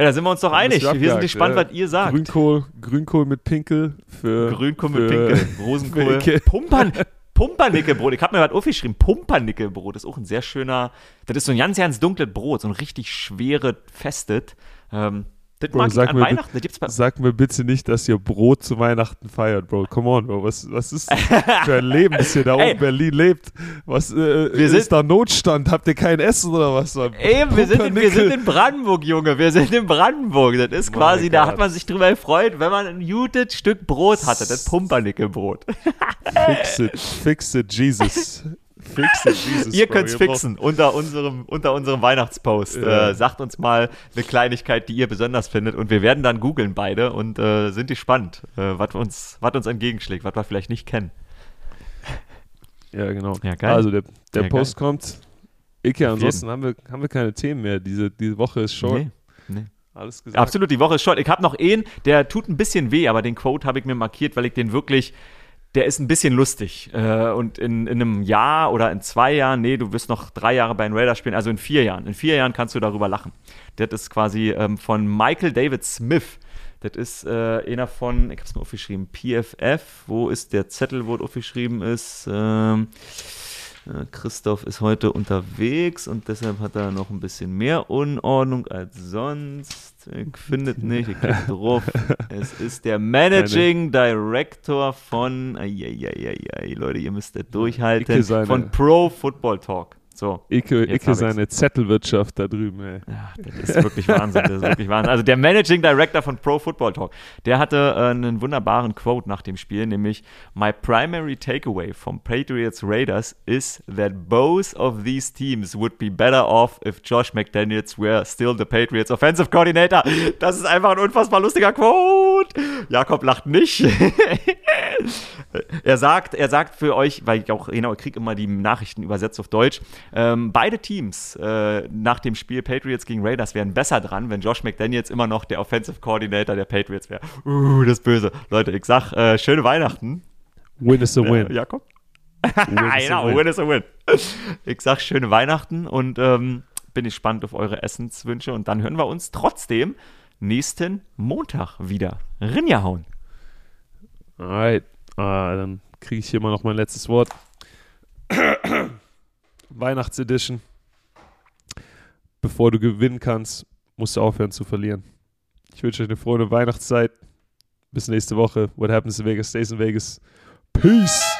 Ja, da sind wir uns doch einig. Wir sind gespannt, ja. was ihr sagt. Grünkohl, Grünkohl mit Pinkel für Grünkohl mit für- Pinkel, (laughs) Rosenkohl. Pumpern, Pumpernickelbrot. Ich habe mir was aufgeschrieben. Pumpernickelbrot ist auch ein sehr schöner, das ist so ein ganz, ganz dunkles Brot, so ein richtig schweres, festes. Ähm, das Bro, mag ich sag an mir Weihnachten. Das gibt's bei, Sag mir bitte nicht, dass ihr Brot zu Weihnachten feiert, Bro. Come on, Bro. Was, was ist das (laughs) für ein Leben, das ihr da oben in Berlin lebt? Was, äh, Wir ist da Notstand? Habt ihr kein Essen oder was? Eben, wir sind, in, wir sind in Brandenburg, Junge. Wir sind in Brandenburg. Das ist quasi, da hat man sich drüber gefreut, wenn man ein gutes Stück Brot hatte. Das Pumpernickelbrot. Fix it, fix it, Jesus. (laughs) Fix it, Jesus. Ihr könnt's braucht- fixen unter unserem, unter unserem Weihnachtspost. Ja. Äh, sagt uns mal eine Kleinigkeit, die ihr besonders findet. Und wir werden dann googeln beide und äh, sind gespannt, äh, was uns, was uns entgegenschlägt, was wir vielleicht nicht kennen. Ja, genau. Ja, geil. Also, der, der Ja, Post kommt. Icke, Auf ansonsten haben wir, haben wir keine Themen mehr. Diese, diese Woche ist short. Nee, nee. Alles gesagt. Absolut, die Woche ist short. Ich habe noch einen, der tut ein bisschen weh, aber den Quote habe ich mir markiert, weil ich den wirklich, der ist ein bisschen lustig. Äh, und in, in einem Jahr oder in zwei Jahren, nee, du wirst noch drei Jahre bei den Raiders spielen, also in vier Jahren. In vier Jahren kannst du darüber lachen. Das ist quasi ähm, von Michael David Smith. Das ist äh, einer von, ich habe es mir aufgeschrieben, PFF. Wo ist der Zettel, wo es aufgeschrieben ist? Ähm, äh, Christoph ist heute unterwegs und deshalb hat er noch ein bisschen mehr Unordnung als sonst. Ich finde es nicht, ich klicke drauf. Es ist der Managing Director von, ai, Leute, ihr müsst das durchhalten, von Pro Football Talk. So. Icke, Icke seine Zettelwirtschaft da drüben, ey. Ja, das ist wirklich Wahnsinn. Das ist wirklich Wahnsinn. Also der Managing Director von Pro Football Talk, der hatte äh, einen wunderbaren Quote nach dem Spiel, nämlich My primary takeaway from Patriots Raiders is that both of these teams would be better off if Josh McDaniels were still the Patriots offensive coordinator. Das ist einfach ein unfassbar lustiger Quote. Jakob lacht nicht. (laughs) Er sagt, er sagt für euch, weil ich auch genau, ich kriege immer die Nachrichten übersetzt auf Deutsch, ähm, beide Teams äh, nach dem Spiel Patriots gegen Raiders wären besser dran, wenn Josh McDaniels immer noch der Offensive Coordinator der Patriots wäre. Uh, das ist böse. Leute, ich sag, äh, schöne Weihnachten. Win is a Äh, win. Jakob? Win is a (laughs) genau, win. win is a win. Ich sag schöne Weihnachten und ähm, bin gespannt auf eure Essenswünsche und dann hören wir uns trotzdem nächsten Montag wieder. Rinja hauen. Alright. Ah, dann kriege ich hier mal noch mein letztes Wort. (clears throat) Weihnachtsedition. Bevor du gewinnen kannst, musst du aufhören zu verlieren. Ich wünsche euch eine frohe Weihnachtszeit. Bis nächste Woche. What happens in Vegas stays in Vegas. Peace.